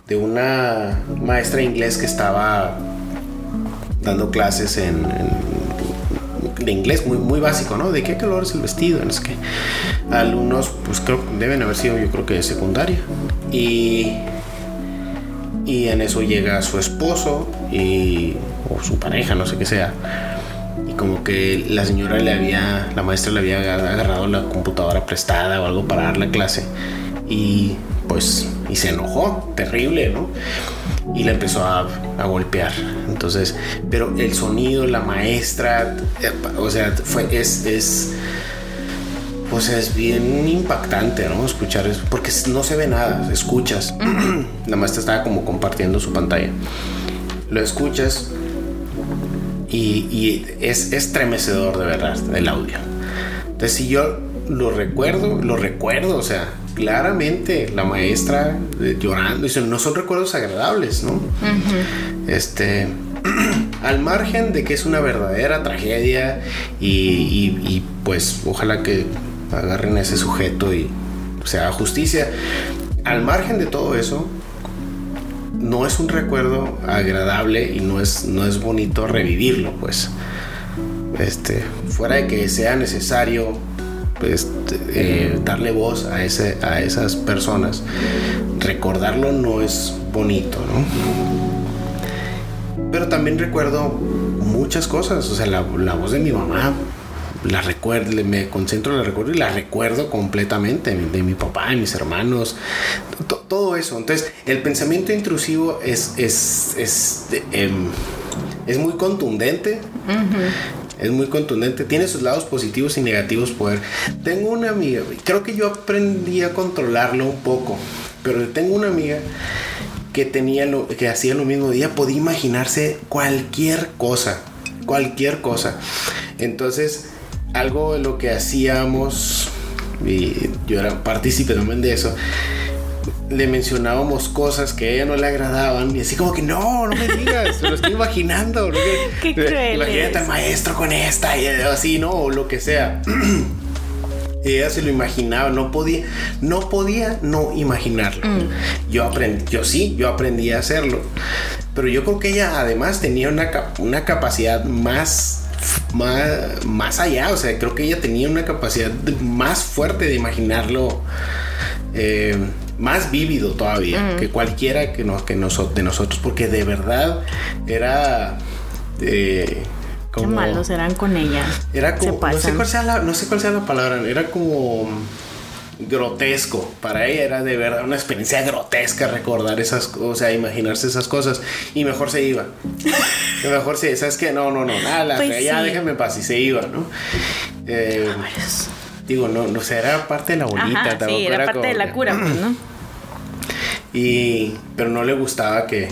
de una maestra de inglés que estaba dando clases en, en- de inglés muy, muy básico, ¿no? De qué color es el vestido, no sé qué. Alumnos, pues creo deben haber sido, yo creo que de secundaria. Y, y en eso llega su esposo y, o su pareja, no sé qué sea. Y como que la señora le había, la maestra le había agarrado la computadora prestada o algo para dar la clase. Y pues, y se enojó, terrible, ¿no? Y le empezó a, a golpear. Entonces, pero el sonido, la maestra, eh, o sea, fue, es, es, o sea, es bien impactante, ¿no? Escuchar eso, porque no se ve nada, escuchas. la maestra estaba como compartiendo su pantalla. Lo escuchas y, y es estremecedor de verdad el audio. Entonces, si yo lo recuerdo, lo recuerdo, o sea, claramente la maestra eh, llorando, y no son recuerdos agradables, ¿no? Este, al margen de que es una verdadera tragedia y, y- y, pues ojalá que agarren a ese sujeto y se haga justicia, al margen de todo eso, no es un recuerdo agradable y no es, no es bonito revivirlo, pues. Este, fuera de que sea necesario pues, eh, darle voz a, ese, a esas personas, recordarlo no es bonito, ¿no? Pero también recuerdo muchas cosas, o sea, la, la voz de mi mamá, la recuerdo, me concentro en la recuerdo y la recuerdo completamente, de mi papá, de mis hermanos, to- todo eso. Entonces, el pensamiento intrusivo es, es, es, em, es muy contundente. Es muy contundente, tiene sus lados positivos y negativos. Poder. Tengo una amiga, creo que yo aprendí a controlarlo un poco, pero tengo una amiga que tenía lo que hacía lo mismo. Ella podía imaginarse cualquier cosa, cualquier cosa. Entonces, algo de lo que hacíamos, y yo era partícipe también de eso, le mencionábamos cosas que a ella no le agradaban y así como que no, no me digas, lo estoy imaginando. Qué cruel Imagínate al maestro con esta y así, ¿no? O lo que sea. Y ella se lo imaginaba, no podía, no podía no imaginarlo. Yo aprendí, yo sí, yo aprendí a hacerlo. Pero yo creo que ella además tenía una, una capacidad más, más, más allá. O sea, creo que ella tenía una capacidad más fuerte de imaginarlo. eh, más vívido todavía que cualquiera que, nos, que noso- de nosotros, porque de verdad era eh, Qué como malos eran con ella. era Se como, no sé cuál sea la, no sé cuál sea la palabra, era como grotesco. Para ella era de verdad una experiencia grotesca recordar esas cosas, o sea, imaginarse esas cosas. Y mejor se iba. Y mejor se, ¿sabes qué? No, no, no, nada, Pues ya sí. déjenme en paz y se iba, ¿no? Eh, digo, no, no sé, era parte de la bolita. Ajá, sí, era parte como de la que- cura, pues, ¿no? Y, pero no le gustaba que,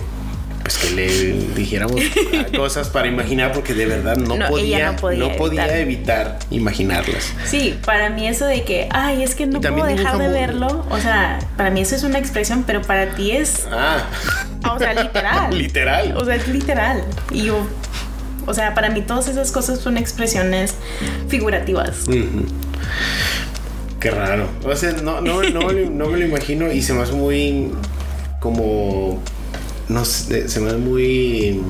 pues que le dijéramos cosas para imaginar porque de verdad no, podía, no podía podía evitar. evitar imaginarlas. Sí, para mí eso de que, ay, es que no puedo dejar de verlo, o sea, para mí eso es una expresión, pero para ti es, Ah, o sea, literal. literal. O sea, es literal. Y yo, o sea, para mí todas esas cosas son expresiones figurativas. Qué raro. O sea, no, no, no, no me lo imagino y se me hace muy como no sé, se me hace muy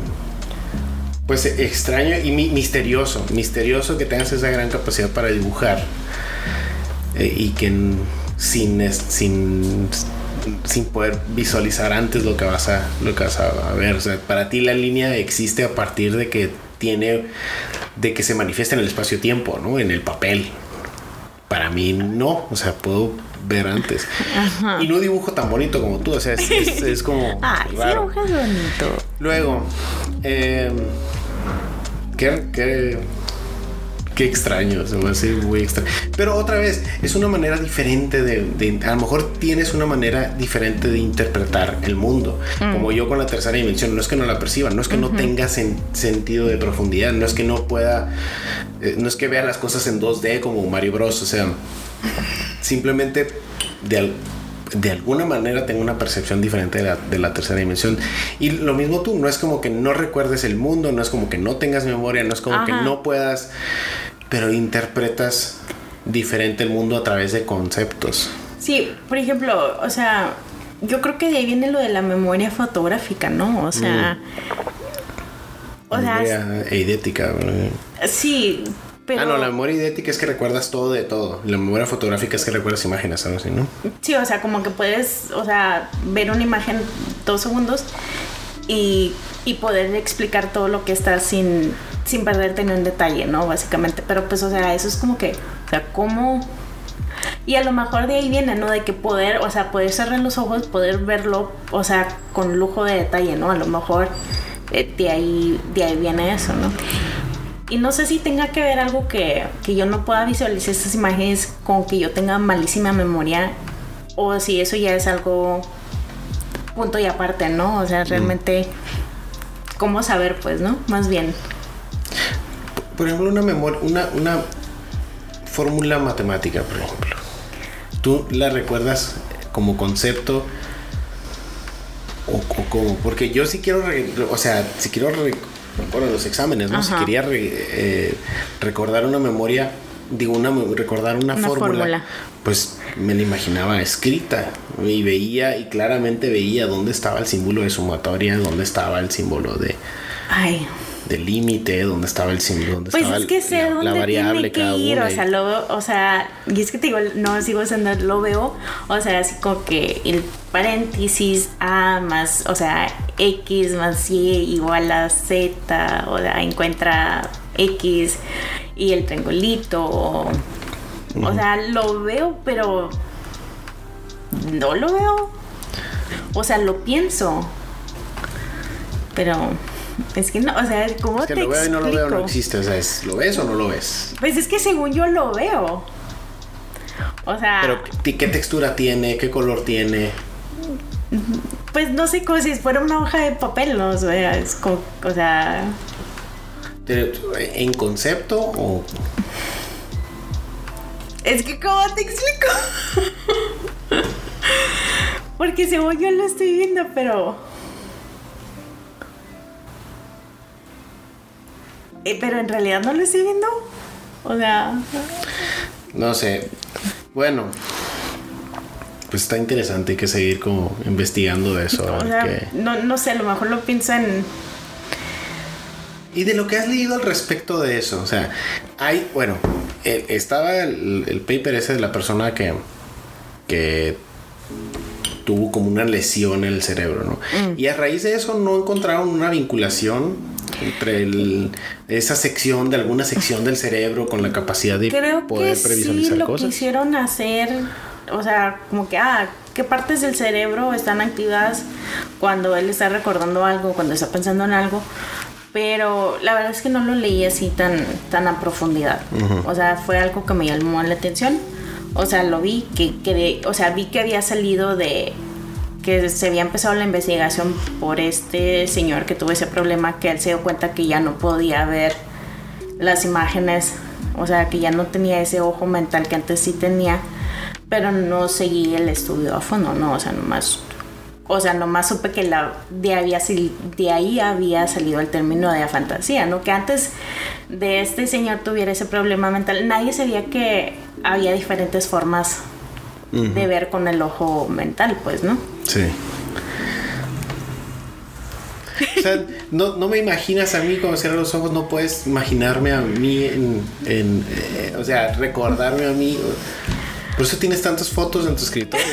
pues extraño y mi- misterioso, misterioso que tengas esa gran capacidad para dibujar eh, y que sin sin sin poder visualizar antes lo que vas a lo que vas a ver, o sea, para ti la línea existe a partir de que tiene de que se manifiesta en el espacio-tiempo, ¿no? En el papel. Para mí no, o sea, puedo ver antes. Ajá. Y no dibujo tan bonito como tú, o sea, es, es- es como Ay, sí, dibujas bonito. Luego, eh, ¿qué, qué, Qué extraño, se me hace muy extraño. Pero otra vez, es una manera diferente de, A lo mejor tienes una manera diferente de interpretar el mundo. Mm. Como yo con la tercera dimensión, no es que no la perciba, no es que no tenga sentido de profundidad, no es que no pueda. Eh, no es que vea las cosas en 2D como Mario Bros. O sea, simplemente de, de alguna manera tengo una percepción diferente de la, de la, tercera dimensión. Y lo mismo tú, no es como que no recuerdes el mundo, no es como que no tengas memoria, no es como que no puedas pero interpretas diferente el mundo a través de conceptos. Sí, por ejemplo, o sea, yo creo que de ahí viene lo de la memoria fotográfica, ¿no? O sea... Mm. O. Sí, pero... Ah, no, la memoria idética es que recuerdas todo de todo. La memoria fotográfica es que recuerdas imágenes, algo así, ¿no? Sí, o sea, como que puedes, o sea, ver una imagen dos segundos y, y poder explicar todo lo que está sin, sin perderte en un detalle, ¿no? Básicamente. Pero pues, o sea, eso es como que, o sea, ¿cómo? Y a lo mejor de ahí viene, ¿no? De que poder, o sea, poder cerrar los ojos, poder verlo, o sea, con lujo de detalle, ¿no? A lo mejor eh, de, ahí, de ahí viene eso, ¿no? Y no sé si tenga que ver algo que, que yo no pueda visualizar estas imágenes con que yo tenga malísima memoria o si eso ya es algo punto y aparte, ¿no? O sea, realmente, ¿cómo saber, pues, ¿no? Más bien. Por ejemplo, una memoria, una, una fórmula matemática, por ejemplo. ¿Tú la recuerdas como concepto? O, como, porque yo sí quiero, o sea, si quiero, bueno, los exámenes, ¿no? Si quería eh, recordar una memoria, digo, una, recordar una, fórmula, pues me la imaginaba escrita y veía, y claramente veía dónde estaba el símbolo de sumatoria, dónde estaba el símbolo de... Ay del límite, donde estaba el símbolo, donde pues estaba es que sé la, dónde variable tiene que ir, o sea, lo, o sea, y es que te digo, no sigo siendo, lo veo, o sea, así como que el paréntesis A más, o sea, X más Y igual a Z, o sea, encuentra X y el triangulito, o, o sea, lo veo, pero no lo veo, o sea, lo pienso, pero es que no, o sea, ¿cómo es que te lo veo y no lo veo no existe, o sea, es, ¿lo ves o no lo ves? Pues es que según yo lo veo. O sea. Pero ¿qué textura tiene? ¿Qué color tiene? Pues no sé, como si fuera una hoja de papel, ¿no? O sea, es como, o sea. ¿En concepto o.? Es que, ¿cómo te explico? Porque según yo lo estoy viendo, pero. Eh, pero en realidad no lo estoy viendo. O sea. No sé. Bueno. Pues está interesante, hay que seguir como investigando de eso. no, no sé, a lo mejor lo pienso en. Y de lo que has leído al respecto de eso, o sea, hay, bueno, eh, estaba el, paper ese de la persona que, que tuvo como una lesión en el cerebro, ¿no? Mm. Y a raíz de eso no encontraron una vinculación entre esa sección de alguna sección del cerebro con la capacidad de poder que previsualizar sí, lo quisieron hacer, o sea, como que, ah, ¿qué partes del cerebro están activas cuando él está recordando algo, cuando está pensando en algo? Pero la verdad es que no lo leí así tan, tan a profundidad. O sea, fue algo que me llamó la atención. O sea, lo vi, que, que o sea, vi que había salido de, que se había empezado la investigación por este señor que tuvo ese problema, que él se dio cuenta que ya no podía ver las imágenes, o sea, que ya no tenía ese ojo mental que antes sí tenía, pero no seguí el estudio a fondo, no, o sea, nomás, o sea, nomás supe que la, de, había, de ahí había salido el término de la fantasía, ¿no? Que antes de este señor tuviera ese problema mental, nadie sabía que había diferentes formas de ver con el ojo mental, pues, ¿no? Sí. O sea, no, no, me imaginas a mí cuando cierro los ojos, no puedes imaginarme a mí en, eh, o sea, recordarme a mí. Por eso tienes tantas fotos en tu escritorio.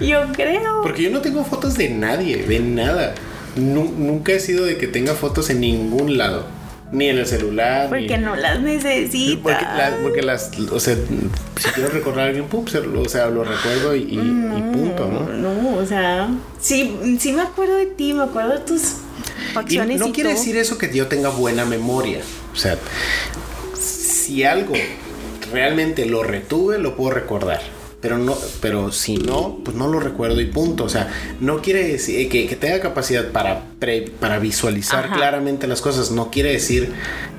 yo creo. Porque yo no tengo fotos de nadie, de nada. nunca he sido de que tenga fotos en ningún lado. Ni en el celular. Porque no las necesito. Porque, las, o sea, si quiero recordar a alguien, pum, o sea, lo recuerdo y, punto, ¿no? No, o sea, sí, sí me acuerdo de ti, me acuerdo de tus facciones. Y no quiere decir eso que yo tenga buena memoria. O sea, si algo realmente lo retuve, lo puedo recordar. Pero no, pero si no, pues no lo recuerdo y punto. O sea, no quiere decir que, tenga capacidad para, para visualizar claramente las cosas. No quiere decir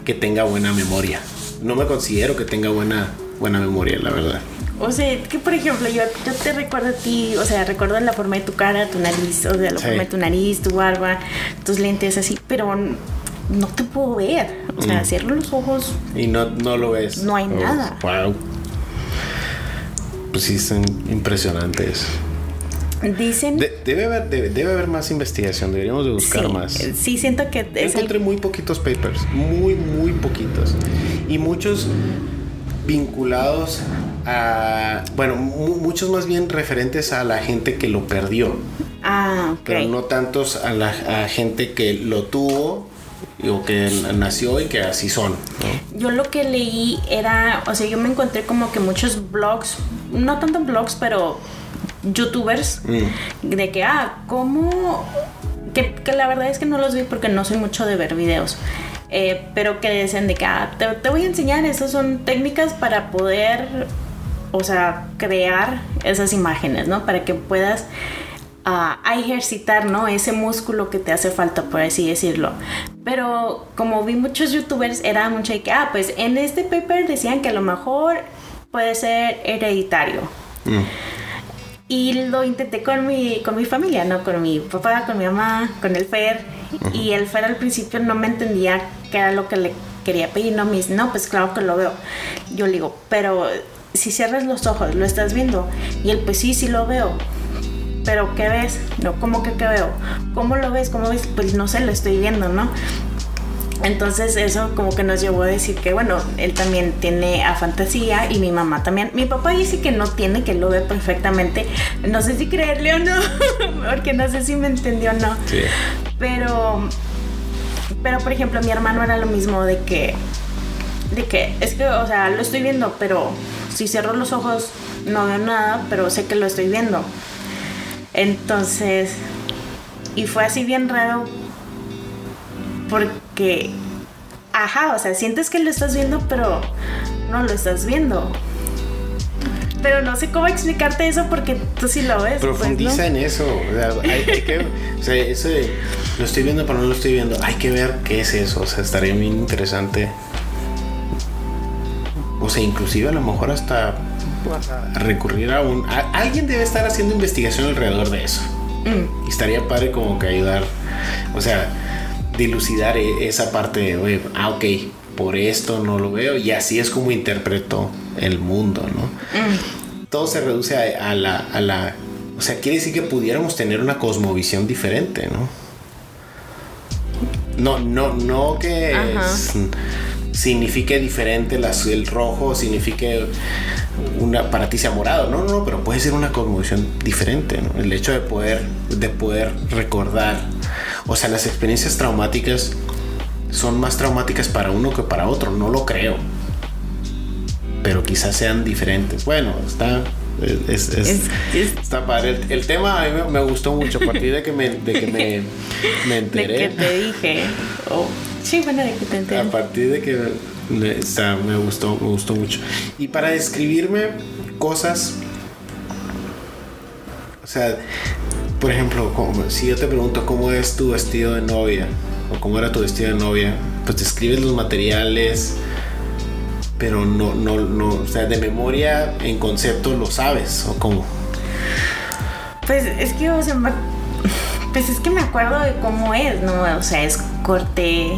que tenga buena memoria. No me considero que tenga buena, buena memoria, la verdad. O sea, que por ejemplo, yo, yo te recuerdo a ti, o sea, recuerdo la forma de tu cara, tu nariz, o sea, la forma de tu nariz, tu barba, tus lentes, así, pero no te puedo ver. O sea, mm. cierro los ojos. Y no, no lo ves. No hay nada. Wow. Pues sí, son impresionantes. Dicen. debe, haber, debe, haber más investigación, deberíamos de buscar más. Sí, siento que. encontré muy poquitos papers, muy, muy poquitos. Y muchos vinculados a. Bueno, muchos más bien referentes a la gente que lo perdió. Ah, ok. Pero no tantos a la a gente que lo tuvo o que nació y que así son. Yo lo que leí era, o sea, yo me encontré como que muchos blogs, no tanto blogs, pero youtubers, mm. de que, ah, ¿cómo? Que, la verdad es que no los vi porque no soy mucho de ver videos. Eh, pero que decían de que ah, te, te, voy a enseñar, esas son técnicas para poder, o sea, crear esas imágenes, ¿no? Para que puedas a, ejercitar, ¿no? Ese músculo que te hace falta, por así decirlo. Pero como vi muchos youtubers, era mucho de que, ah, pues en este paper decían que a lo mejor puede ser hereditario. Mm. Y lo intenté con mi, con mi familia, ¿no? Con mi papá, con mi mamá, con el Fer. Y el Fer al principio no me entendía qué era lo que le quería pedir. No, mis, no, pues claro que lo veo. Yo le digo, pero si cierras los ojos, ¿lo estás viendo? Y él, pues sí, sí lo veo pero ¿qué ves? No, ¿cómo que qué veo? ¿Cómo lo ves? ¿Cómo ves? Pues no sé, lo estoy viendo, ¿no? Entonces eso como que nos llevó a decir que bueno, él también tiene a fantasía y mi mamá también. Mi papá dice que no tiene, que lo ve perfectamente. No sé si creerle o no, porque no sé si me entendió o no. Sí. Pero, pero por ejemplo, mi hermano era lo mismo de que, de que es que, o sea, lo estoy viendo, pero si cierro los ojos no veo nada, pero sé que lo estoy viendo. Entonces, y fue así bien raro porque, ajá, o sea, sientes que lo estás viendo, pero no lo estás viendo. Pero no sé cómo explicarte eso porque tú sí lo ves. Pues, Profundiza en eso. O sea, hay, de, lo estoy viendo, pero no lo estoy viendo. Hay que ver qué es eso. O sea, estaría muy interesante. O sea, inclusive a lo mejor hasta recurrir a un... alguien debe estar haciendo investigación alrededor de eso. Mm. Y estaría padre como que ayudar, o sea, dilucidar e, esa parte de, ah, ok, por esto no lo veo y así es como interpreto el mundo, ¿no? Mm. Todo se reduce a, la, a, la, O sea, quiere decir que pudiéramos tener una cosmovisión diferente, ¿no? No, no, no que signifique diferente el rojo, signifique una, para ti sea morado, no, no, pero puede ser una conmoción diferente, El hecho de poder, de poder recordar, o sea, las experiencias traumáticas son más traumáticas para uno que para otro, no lo creo, pero quizás sean diferentes. Bueno, está, es, está padre. El, tema a mí me, gustó mucho a partir de que me, de que me, me enteré. De que te dije. Oh, sí, bueno, de que te enteré. A partir de que me, gustó, me gustó mucho. Y para describirme cosas, o sea, por ejemplo, si yo te pregunto cómo es tu vestido de novia o cómo era tu vestido de novia, pues describes los materiales, pero no, no, no, o sea, de memoria en concepto lo sabes o cómo. Pues es que, o sea, pues es que me acuerdo de cómo es, ¿no? O sea, es corte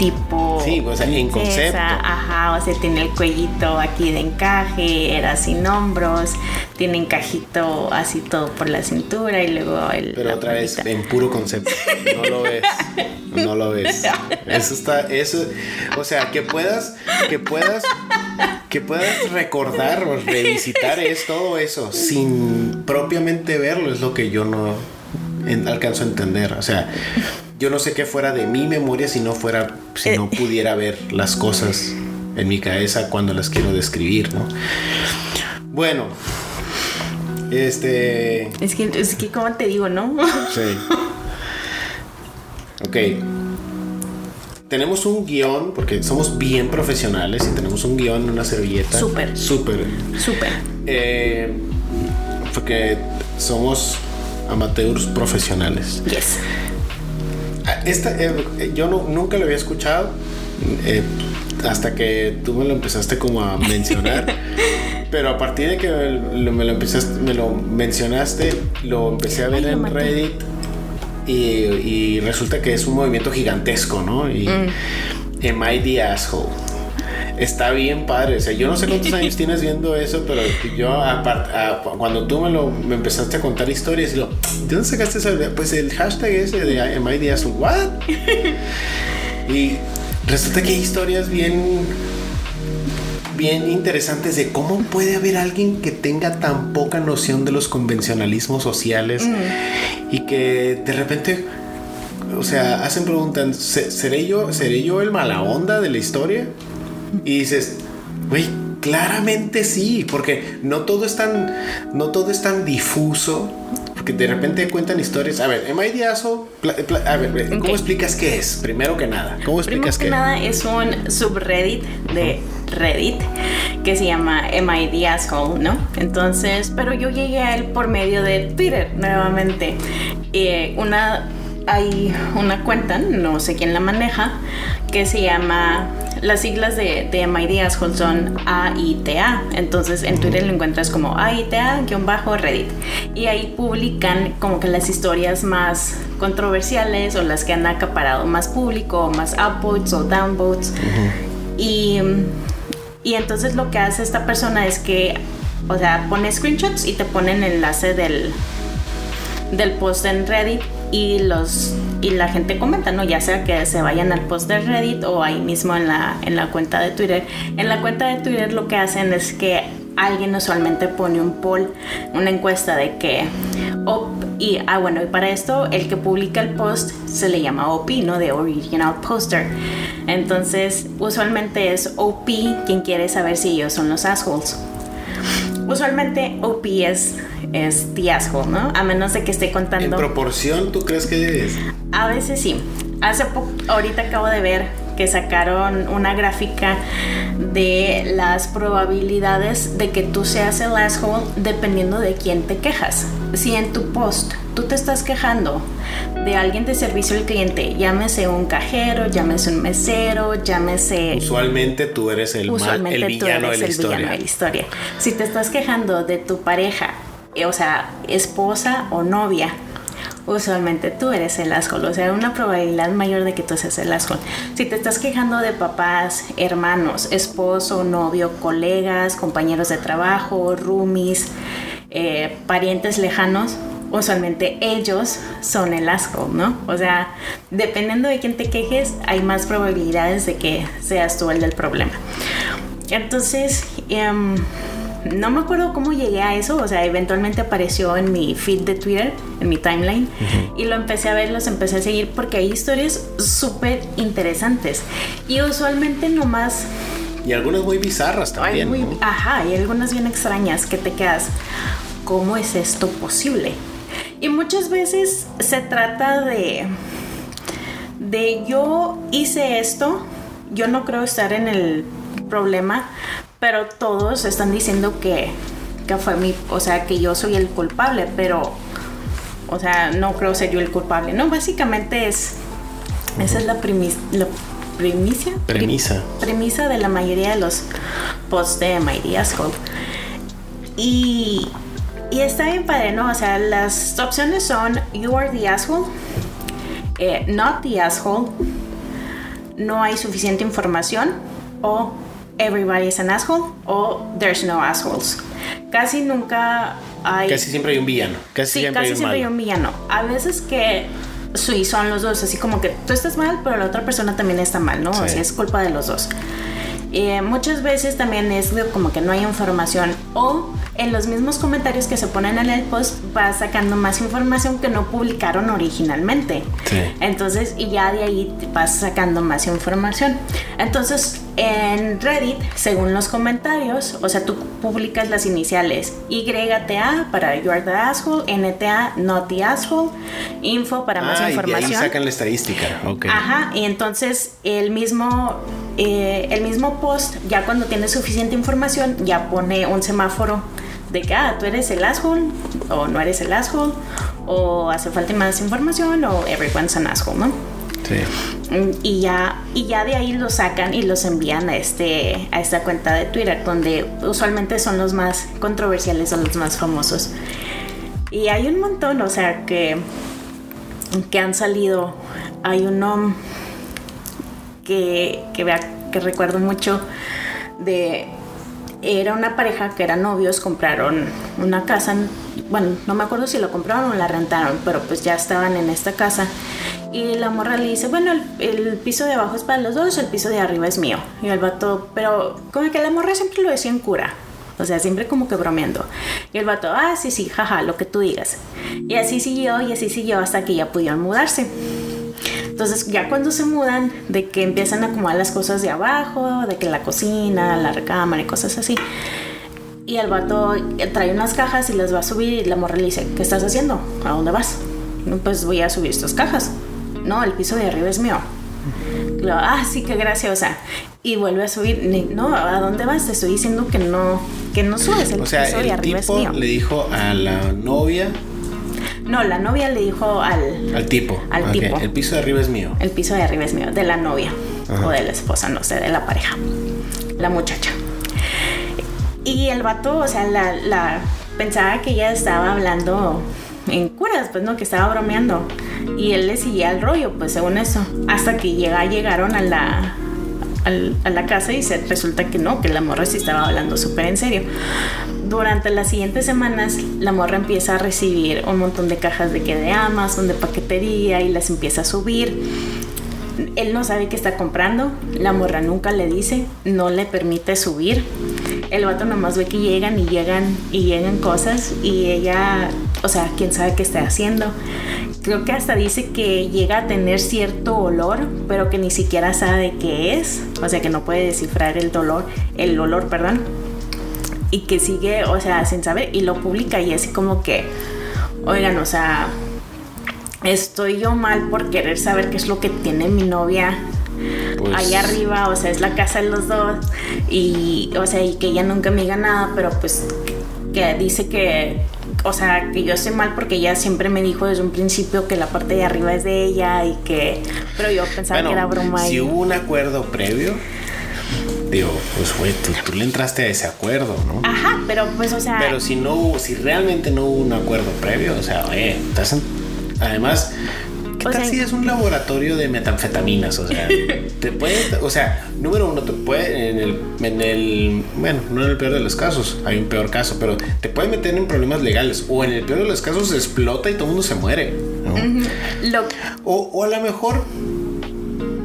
tipo. Sí, pues en concepto. Ajá, o sea, tiene el cuellito aquí de encaje, era sin hombros, tiene encajito así todo por la cintura y luego el. Pero otra vez, en puro concepto. No lo ves. No lo ves. Eso está, eso, o sea, que puedas, que puedas, que puedas recordar o revisitar es todo eso sin propiamente verlo, es lo que yo no alcanzo a entender. O sea, yo no sé qué fuera de mi memoria si no fuera, si no eh. pudiera ver las cosas en mi cabeza cuando las quiero describir, ¿no? Bueno, este. Es que, es que, ¿cómo te digo, no? Sí. Ok. tenemos un guion, porque somos bien profesionales y tenemos un guion en una servilleta. Súper. Súper. Súper. Eh, porque somos amateurs profesionales. Yes. Esta, eh, yo no- nunca lo había escuchado eh, hasta que tú me lo empezaste como a mencionar. Pero a partir de que lo- me lo empezaste, me lo mencionaste, lo empecé a ver Ay, en maté. Reddit y, y resulta que es un movimiento gigantesco, ¿no? Y Mm. Am I the asshole? Está bien padre, o sea, yo no sé cuántos años tienes viendo eso, pero yo apart- a- cuando tú me lo me empezaste a contar historias y lo, ¿de dónde sacaste eso? Pues el hashtag ese de asshole? What? y resulta que hay historias bien bien interesantes de cómo puede haber alguien que tenga tan poca noción de los convencionalismos sociales y que de repente o sea, hacen preguntas, "¿Se- ¿seré yo, ¿seré yo el mala onda de la historia? Y dices, güey, claramente sí, porque no todo es tan, no todo es tan difuso. Porque de repente cuentan historias. A ver? Pla- pla- a ver, ¿cómo explicas qué es? Primero que nada. ¿Cómo Primero explicas que qué? nada es un subreddit de Reddit que se llama Am I the Asshole, ¿no? Entonces, pero yo llegué a él por medio de Twitter nuevamente. Eh, una, hay una cuenta, no sé quién la maneja, que se llama, las siglas de, de Asshole son AITA. Entonces en Twitter lo encuentras como AITA-Reddit. Y ahí publican como que las historias más controversiales o las que han acaparado más público, o más upvotes o downvotes. Y, y entonces lo que hace esta persona es que, o sea, pone screenshots y te pone el enlace del, del post en Reddit y los y la gente comenta, ¿no? Ya sea que se vayan al post de Reddit o ahí mismo en la, en la cuenta de Twitter. En la cuenta de Twitter lo que hacen es que alguien usualmente pone un poll, una encuesta de que op y ah bueno, y para esto el que publica el post se le llama OP, ¿no? De Original Poster. Entonces, usualmente es OP quien quiere saber si ellos son los assholes. Usualmente OP es, es asshole, ¿no? A menos de que esté En contando. proporción, ¿tú crees que es? A veces sí. Hace poco, ahorita acabo de ver que sacaron una gráfica de las probabilidades de que tú seas el asshole dependiendo de quién te quejas. Si en tu post tú te estás quejando de alguien de servicio al cliente, llámese un cajero, llámese un mesero, llámese Usualmente tú eres el, mal, el tú villano de eres la el historia. villano de la historia. Si te estás quejando de tu pareja, o sea, esposa o novia, usualmente tú eres el asshole. O sea, una probabilidad mayor de que tú seas el asshole. Si te estás quejando de papás, hermanos, esposo, novio, colegas, compañeros de trabajo, roomies, eh, parientes lejanos, usualmente ellos son el asshole, ¿no? O sea, dependiendo de quién te quejes, hay más probabilidades de que seas tú el del problema. Entonces, em, no me acuerdo cómo llegué a eso, o sea, eventualmente apareció en mi feed de Twitter, en mi timeline, y lo empecé a ver, los empecé a seguir porque hay historias súper interesantes. Y usualmente nomás Y algunas muy bizarras también. muy, ¿no? ajá, hay algunas bien extrañas que te quedas, ¿cómo es esto posible? Y muchas veces se trata de, de yo hice esto, yo no creo estar en el problema, pero todos están diciendo que, que fue mi, o sea, que yo soy el culpable, pero, o sea, no creo ser yo el culpable, no, básicamente es, esa es la, primis, la primicia, Premisa. premisa de la mayoría de los posts de My Asshole. Y, y está bien padre, ¿no? O sea, las opciones son You are the asshole, eh, Not the asshole, No hay suficiente información, o Everybody is an asshole, o There's no assholes. Casi nunca hay. Casi siempre hay un villano. Casi Sí, siempre casi hay un siempre hay un villano. A veces que sí, son los dos, así como que tú estás mal, pero la otra persona también está mal, ¿no? O Sí. sea, es culpa de los dos. Eh, muchas veces también es como que no hay información o en los mismos comentarios que se ponen en el post va sacando más información que no publicaron originalmente. Sí. Entonces, y ya de ahí vas sacando más información. Entonces, En Reddit, según los comentarios, o sea, tú publicas las iniciales YTA para You are the asshole, NTA not the asshole, info para más Ah, y información. de ahí sacan la estadística. Ok. Ajá, y entonces el mismo, eh, el mismo post, ya cuando tiene suficiente información, ya pone un semáforo de que, ah, tú eres el asshole, o no eres el asshole, o hace falta más información, o everyone's an asshole, ¿no? Mm, Y ya, y ya de ahí los sacan y los envían a, este, a esta cuenta de Twitter, donde usualmente son los más controversiales o los más famosos. Y hay un montón, o sea, que, que han salido. Hay uno que, que, vea- que recuerdo mucho de... Era una pareja que eran novios, compraron una casa, bueno, no me acuerdo si lo compraron o la rentaron, pero pues ya estaban en esta casa. Y la morra le dice, bueno, el, el piso de abajo es para los dos, el piso de arriba es mío. Y el vato, pero como que la morra siempre lo decía en cura. O sea, siempre como que bromeando. Y el vato, ah, sí, sí, jaja, lo que tú digas. Y así siguió y así siguió hasta que ya pudieron mudarse. Entonces ya cuando se mudan, de que empiezan a acomodar las cosas de abajo, de que la cocina, la recámara y cosas así. Y el vato trae unas cajas y las va a subir y la morra le dice, ¿qué estás haciendo? ¿A dónde vas? "No, Pues voy a subir estas cajas. No, el piso de arriba es mío. Luego, ah, sí, qué graciosa. Y vuelve a subir. No, ¿a dónde vas? Te estoy diciendo que no, que no subes. El O sea, piso de arriba es tipo mío. le dijo a la novia, No, la novia le dijo al, al tipo. Al tipo. El piso de arriba es mío. El piso de arriba es mío, de la novia Ajá. o de la esposa, no sé, de la pareja, la muchacha. Y el vato, o sea, la, la- pensaba que ella estaba hablando en curas, pues no, que estaba bromeando. Y él le seguía el rollo, pues según eso. Hasta que llega, llegaron a la, a la casa y se resulta que no, que la morra sí estaba hablando súper en serio. Durante las siguientes semanas, la morra empieza a recibir un montón de cajas de que de Amazon, de paquetería y las empieza a subir. Él no sabe qué está comprando, la morra nunca le dice, no le permite subir. El vato nomás ve que llegan y llegan y llegan cosas y ella, o sea, quién sabe qué está haciendo. Creo que hasta dice que llega a tener cierto olor, pero que ni siquiera sabe de qué es, o sea, que no puede descifrar el dolor, el olor, perdón. Y que sigue, o sea, sin saber y lo publica y así como que, oigan, o sea, estoy yo mal por querer saber qué es lo que tiene mi novia Pues- ahí arriba, o sea, es la casa de los dos y, o sea, y que ella nunca me diga nada, pero pues que dice que, o sea, que yo estoy mal porque ella siempre me dijo desde un principio que la parte de arriba es de ella y que, pero yo pensaba que era broma si y- hubo un acuerdo previo, digo, pues güey, tú, tú le entraste a ese acuerdo, ¿no? Ajá, pero pues, o sea, Pero si no hubo, si realmente no hubo un acuerdo previo, o sea, oye, estás en- además, ¿qué O tal sea- si es un laboratorio de metanfetaminas? O sea, te puede, o sea, número uno, te puede, en el, en el, bueno, no en el peor de los casos, hay un peor caso, pero te puede meter en problemas legales, o en el peor de los casos explota y todo el mundo se muere, ¿no? lo, O, o a lo mejor,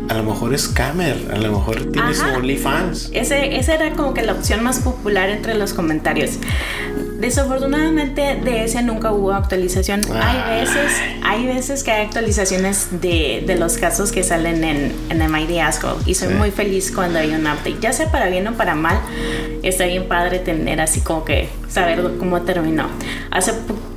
a lo mejor es Camer, a lo mejor tiene su. OnlyFans. Ese, esa era como que la opción más popular entre los comentarios. Desafortunadamente de ese nunca hubo actualización. Ah. Hay veces, hay veces que hay actualizaciones de, de los casos que salen en, en MID Asshole y soy Sí. muy feliz cuando hay un update. Ya sea para bien o para mal, está bien padre tener así como que saber cómo terminó. Hace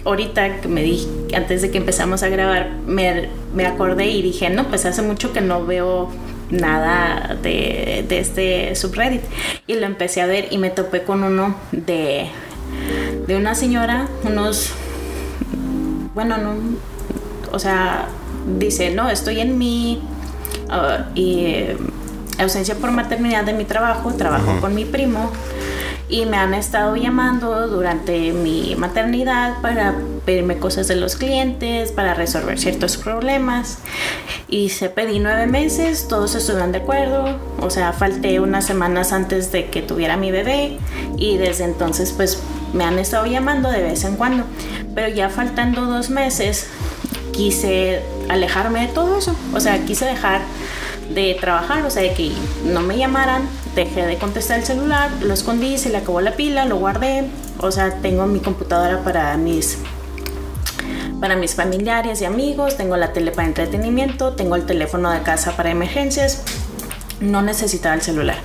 ahorita que me di, antes de que empezamos a grabar, me, me acordé y dije, no, pues hace mucho que no veo nada de, de este subreddit. Y lo empecé a ver y me topé con uno de, de una señora, unos, bueno, no, o sea, dice, no, estoy en mi y, eh, ausencia por maternidad de mi trabajo, trabajo con mi primo y me han estado llamando durante mi maternidad para pedirme cosas de los clientes, para resolver ciertos problemas. Y se pedí nueve meses, todos estuvieron de acuerdo, o sea, falté unas semanas antes de que tuviera mi bebé y desde entonces pues me han estado llamando de vez en cuando. Pero ya faltando dos meses, quise alejarme de todo eso, o sea, quise dejar de trabajar, o sea, de que no me llamaran, dejé de contestar el celular, lo escondí, se le acabó la pila, lo guardé, o sea, tengo mi computadora para mis para mis familiares y amigos, tengo la tele para entretenimiento, tengo el teléfono de casa para emergencias, no necesitaba el celular.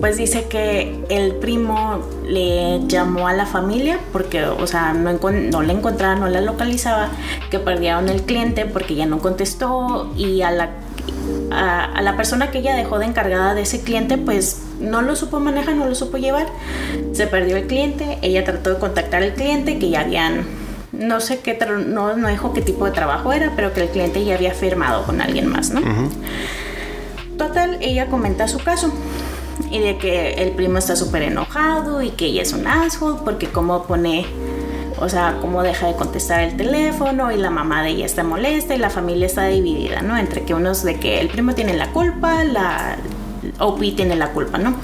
Pues dice que el primo le llamó a la familia porque, o sea, no, no le encontraba, no la localizaba, que perdieron el cliente porque ya no contestó y a la, a, la persona que ella dejó de encargada de ese cliente, pues no lo supo manejar, no lo supo llevar, se perdió el cliente, ella trató de contactar al cliente que ya habían no sé qué, no, no dijo qué tipo de trabajo era, pero que el cliente ya había firmado con alguien más, ¿no? Total, ella comenta su caso y de que el primo está súper enojado y que ella es un asshole porque como pone, o sea, como deja de contestar el teléfono y la mamá de ella está molesta y la familia está dividida, ¿no? Entre que unos de que el primo tiene la culpa, la OP tiene la culpa, ¿no?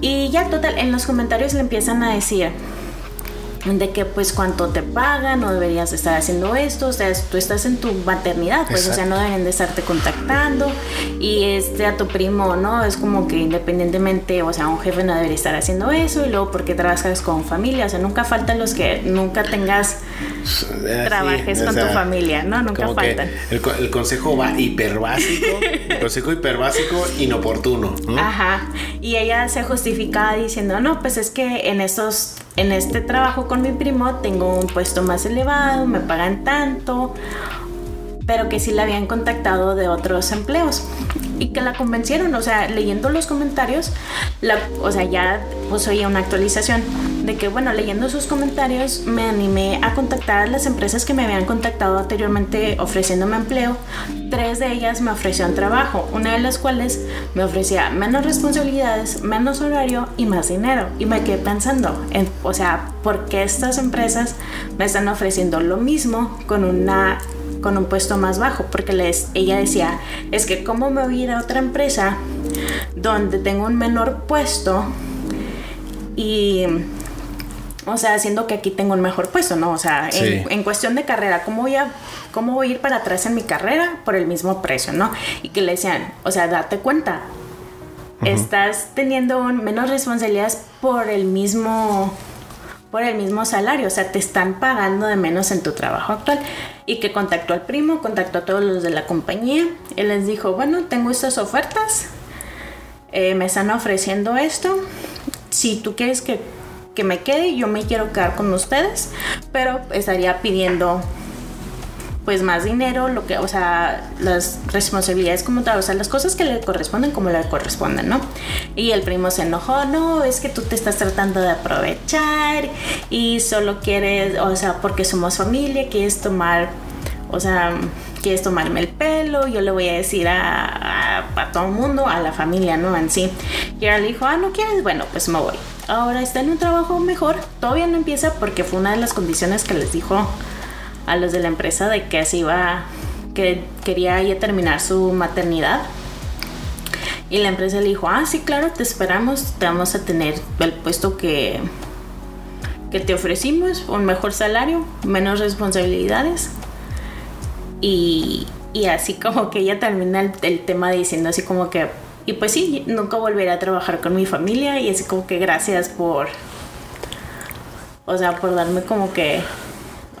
Y ya total, en los comentarios le empiezan a decir, de que pues cuánto te pagan, no deberías estar haciendo esto, o sea, tú estás en tu maternidad, pues, o sea, no deben de estarte contactando y este a tu primo, ¿no? Es como que independientemente, o sea, un jefe no debería estar haciendo eso y luego porque trabajas con familia, o sea, nunca faltan los que nunca tengas, trabajes con tu familia, ¿no? Nunca faltan. El, consejo va hiper básico, el consejo hiper básico inoportuno, ¿no? Ajá, y ella se justificaba diciendo, no, pues es que en estos en este trabajo con mi primo tengo un puesto más elevado, me pagan tanto, pero que sí la habían contactado de otros empleos y que la convencieron, o sea, leyendo los comentarios, la, o sea, ya pues oía una actualización de que, bueno, leyendo sus comentarios me animé a contactar a las empresas que me habían contactado anteriormente ofreciéndome empleo. Tres de ellas me ofrecían trabajo, una de las cuales me ofrecía menos responsabilidades, menos horario y más dinero. Y me quedé pensando, en, o sea, ¿por qué estas empresas me están ofreciendo lo mismo con una con un puesto más bajo, porque les, ella decía, es que cómo me voy a ir a otra empresa donde tengo un menor puesto y, o sea, haciendo que aquí tengo un mejor puesto, ¿no? O sea, en, cuestión de carrera, ¿cómo voy a... ¿Cómo voy a ir para atrás en mi carrera por el mismo precio, no? Y que le decían, o sea, date cuenta, estás teniendo menos responsabilidades por el mismo por el mismo salario, o sea, te están pagando de menos en tu trabajo actual. Y que contactó al primo, contactó a todos los de la compañía, él les dijo, bueno, tengo estas ofertas, eh, me están ofreciendo esto, si tú quieres que, que me quede, yo me quiero quedar con ustedes, pero estaría pidiendo pues más dinero, lo que, o sea, las responsabilidades como tal, o sea, las cosas que le corresponden como le corresponden, ¿no? Y el primo se enojó, no, es que tú te estás tratando de aprovechar y solo quieres, o sea, porque somos familia, quieres tomar, o sea, quieres tomarme el pelo, yo le voy a decir a, a, todo el mundo, a la familia, ¿no? En sí. Y ahora le dijo, ah, no quieres, bueno, pues me voy. Ahora está en un trabajo mejor, todavía no empieza porque fue una de las condiciones que les dijo a los de la empresa de que se iba, que quería ya terminar su maternidad. Y la empresa le dijo, ah, sí, claro, te esperamos, te vamos a tener el puesto que, que te ofrecimos, un mejor salario, menos responsabilidades. Y, y así como que ella termina el, el, tema diciendo así como que, y pues sí, nunca volveré a trabajar con mi familia y así como que gracias por, o sea, por darme como que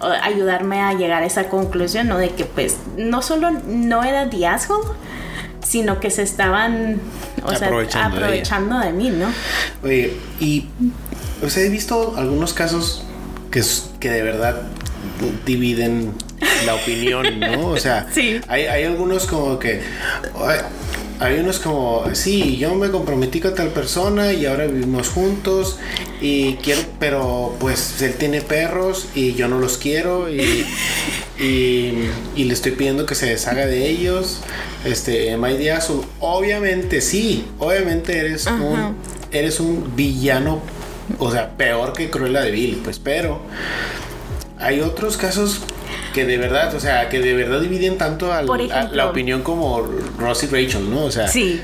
ayudarme a llegar a esa conclusión, ¿no? De que pues no solo no era the sino que se estaban aprovechando, de, mí, ¿no? Oye, y o sea, he visto algunos casos que, que de verdad dividen la opinión, ¿no? O sea, hay, hay algunos como que hay unos como, sí, yo me comprometí con tal persona y ahora vivimos juntos y quiero, pero pues él tiene perros y yo no los quiero y, y, le estoy pidiendo que se deshaga de ellos. Este, Mike obviamente sí, obviamente eres un, eres un villano, o sea, peor que Cruella de Vil, pues, pero hay otros casos que de verdad, o sea, que de verdad dividen tanto a la opinión como Ross y Rachel, ¿no? O sea. Sí.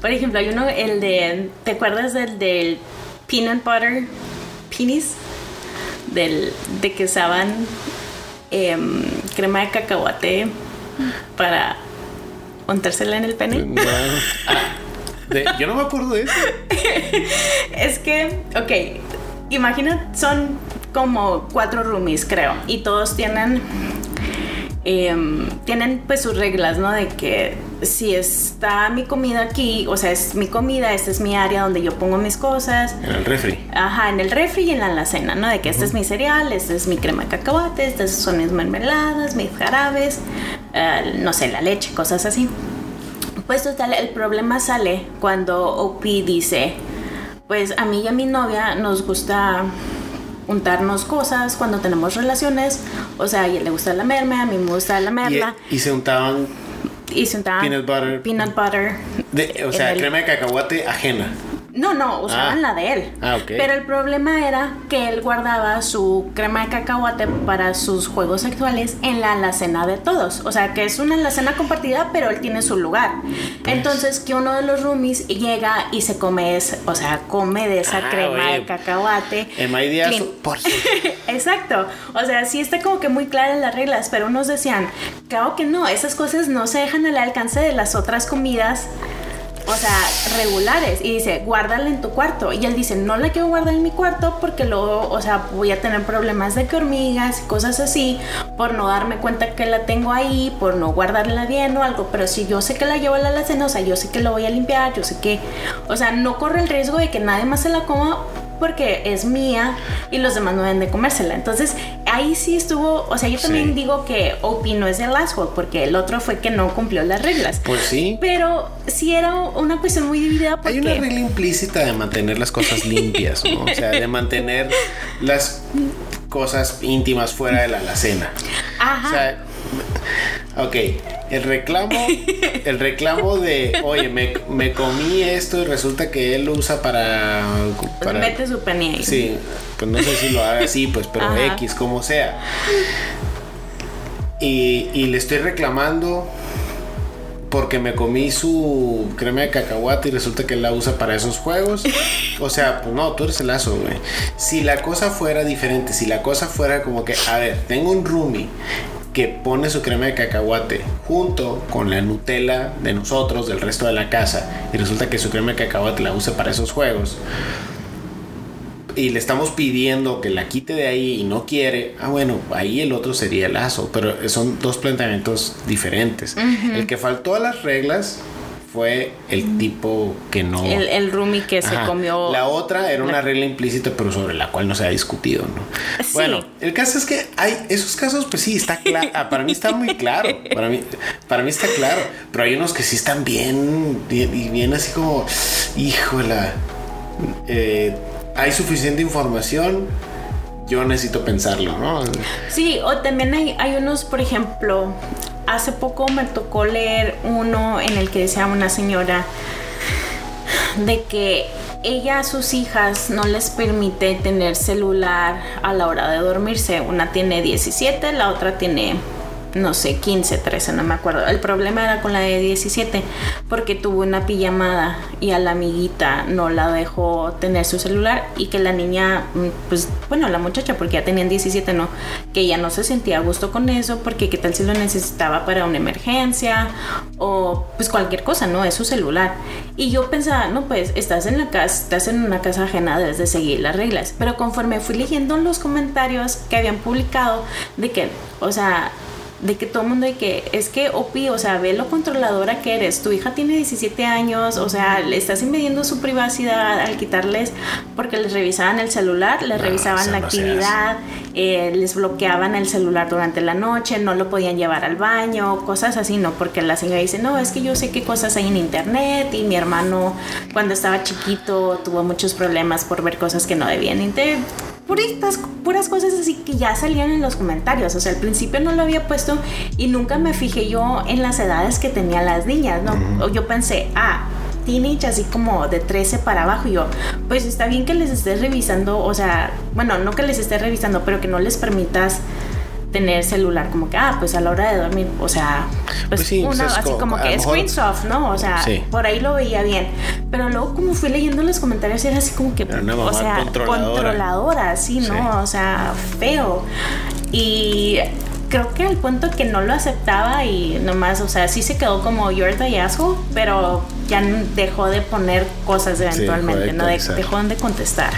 Por ejemplo, hay uno, el de. ¿Te acuerdas del, del peanut butter penis? Del, de que usaban em, crema de cacahuate para untársela en el pene. Ah, yo no me acuerdo de eso. es que, ok, imagina, son como cuatro roomies, creo, y todos tienen Em, tienen pues sus reglas, ¿no? De que si está mi comida aquí, o sea, es mi comida, esta es mi área donde yo pongo mis cosas. En el refri. Ajá, en el refri y en la alacena, ¿no? De que este es mi cereal, este es mi crema de cacahuate, estas son mis mermeladas, mis jarabes, eh, no sé, la leche, cosas así. Pues total, el problema sale cuando OP dice, pues a mí y a mi novia nos gusta untarnos cosas cuando tenemos relaciones. O sea, a ella le gusta la merme, a mí me gusta la merla. Y, y se untaban Y se untaban Peanut butter. peanut butter. de- o sea, el- crema de cacahuate ajena. No, no, usaban Ah. la de él. Ah, ok. Pero el problema era que él guardaba su crema de cacahuate para sus juegos sexuales en la alacena de todos. O sea, que es una alacena compartida, pero él tiene su lugar. Pues. Entonces, que uno de los roomies llega y se come, es- o sea, come de esa Ah, crema oye. de cacahuate. En por Exacto. O sea, sí está como que muy claras las reglas, pero unos decían, claro que no, esas cosas no se dejan al alcance de las otras comidas. O sea, regulares. Y dice, guárdala en tu cuarto. Y él dice, no la quiero guardar en mi cuarto porque luego, o sea, voy a tener problemas de que hormigas cosas así, por no darme cuenta que la tengo ahí, por no guardarla bien o algo. Pero si yo sé que la llevo a la alacena, o sea, yo sé que lo voy a limpiar, yo sé que, o sea, no corre el riesgo de que nadie más se la coma porque es mía y los demás no deben de comérsela. Entonces, ahí sí estuvo, o sea, yo también Sí. digo que Opie no es el asshole porque el otro fue que no cumplió las reglas. Pues sí. Pero sí era una cuestión muy dividida porque Hay una regla implícita de mantener las cosas limpias, ¿no? O sea, de mantener las cosas íntimas fuera de la alacena. Ajá. O sea, ok, el reclamo, el reclamo de, oye, me, me comí esto y resulta que él lo usa para... para mete su ahí. Sí, pues no sé si lo haga así, pues, pero Ajá. X, como sea. Y, y le estoy reclamando porque me comí su crema de cacahuate y resulta que él la usa para esos juegos. O sea, pues no, tú eres el aso, güey. Si la cosa fuera diferente, si la cosa fuera como que, a ver, tengo un roomie que pone su crema de cacahuate junto con la Nutella de nosotros, del resto de la casa, y resulta que su crema de cacahuate la usa para esos juegos y le estamos pidiendo que la quite de ahí y no quiere, ah bueno, ahí el otro sería el lazo, pero son dos planteamientos diferentes. El que faltó a las reglas fue el tipo que no... El, el roomie que se comió. La otra era una la- regla implícita, pero sobre la cual no se ha discutido, ¿no? Sí. Bueno, el caso es que hay esos casos, pues sí, está claro. para mí está muy claro. Para mí, para mí está claro. Pero hay unos que sí están bien, bien, y bien así como, híjola. eh, hay suficiente información. Yo necesito pensarlo, ¿no? Sí, o también hay, hay unos, por ejemplo, hace poco me tocó leer uno en el que decía una señora de que ella a sus hijas no les permite tener celular a la hora de dormirse. Una tiene 17, la otra tiene no sé, 15, 13, no me acuerdo. El problema era con la de 17, porque tuvo una pijamada y a la amiguita no la dejó tener su celular y que la niña, mm, pues bueno, la muchacha, porque ya tenían 17, no, que ella no se sentía a gusto con eso, porque qué tal si lo necesitaba para una emergencia o pues cualquier cosa, ¿no? Es su celular. Y yo pensaba, no, pues estás en la casa, estás en una casa ajena, debes de seguir las reglas. Pero conforme fui leyendo los comentarios que habían publicado de que, o sea, de que todo el mundo de que es que Opi, o sea, ve lo controladora que eres. Tu hija tiene 17 años, o sea, le estás invadiendo su privacidad al quitarles porque les revisaban el celular, les No, revisaban la no actividad, eh, les bloqueaban el celular durante la noche, no lo podían llevar al baño, cosas así, ¿no? Porque la señora dice, no, es que yo sé qué cosas hay en internet y mi hermano cuando estaba chiquito tuvo muchos problemas por ver cosas que no debían. Puritas, puras cosas así que ya salían en los comentarios. O sea, al principio no lo había puesto y nunca me fijé yo en las edades que tenían las niñas, ¿no? O Yo pensé, ah, teenage así como de 13 para abajo. Y yo, pues está bien que les estés revisando, o sea, bueno, no que les estés revisando, pero que no les permitas tener celular como que ah pues a la hora de dormir o sea pues, Pues sí, pues así como- que lo mejor- screen soft no o sea Sí. por ahí lo veía bien. Pero luego como fui leyendo los comentarios era así como que o sea controladora. controladora sí no Sí. o sea feo. Y creo que al punto que no lo aceptaba y nomás o sea sí se quedó como you're the asshole pero ya dejó de poner cosas eventualmente no de- dejó de contestar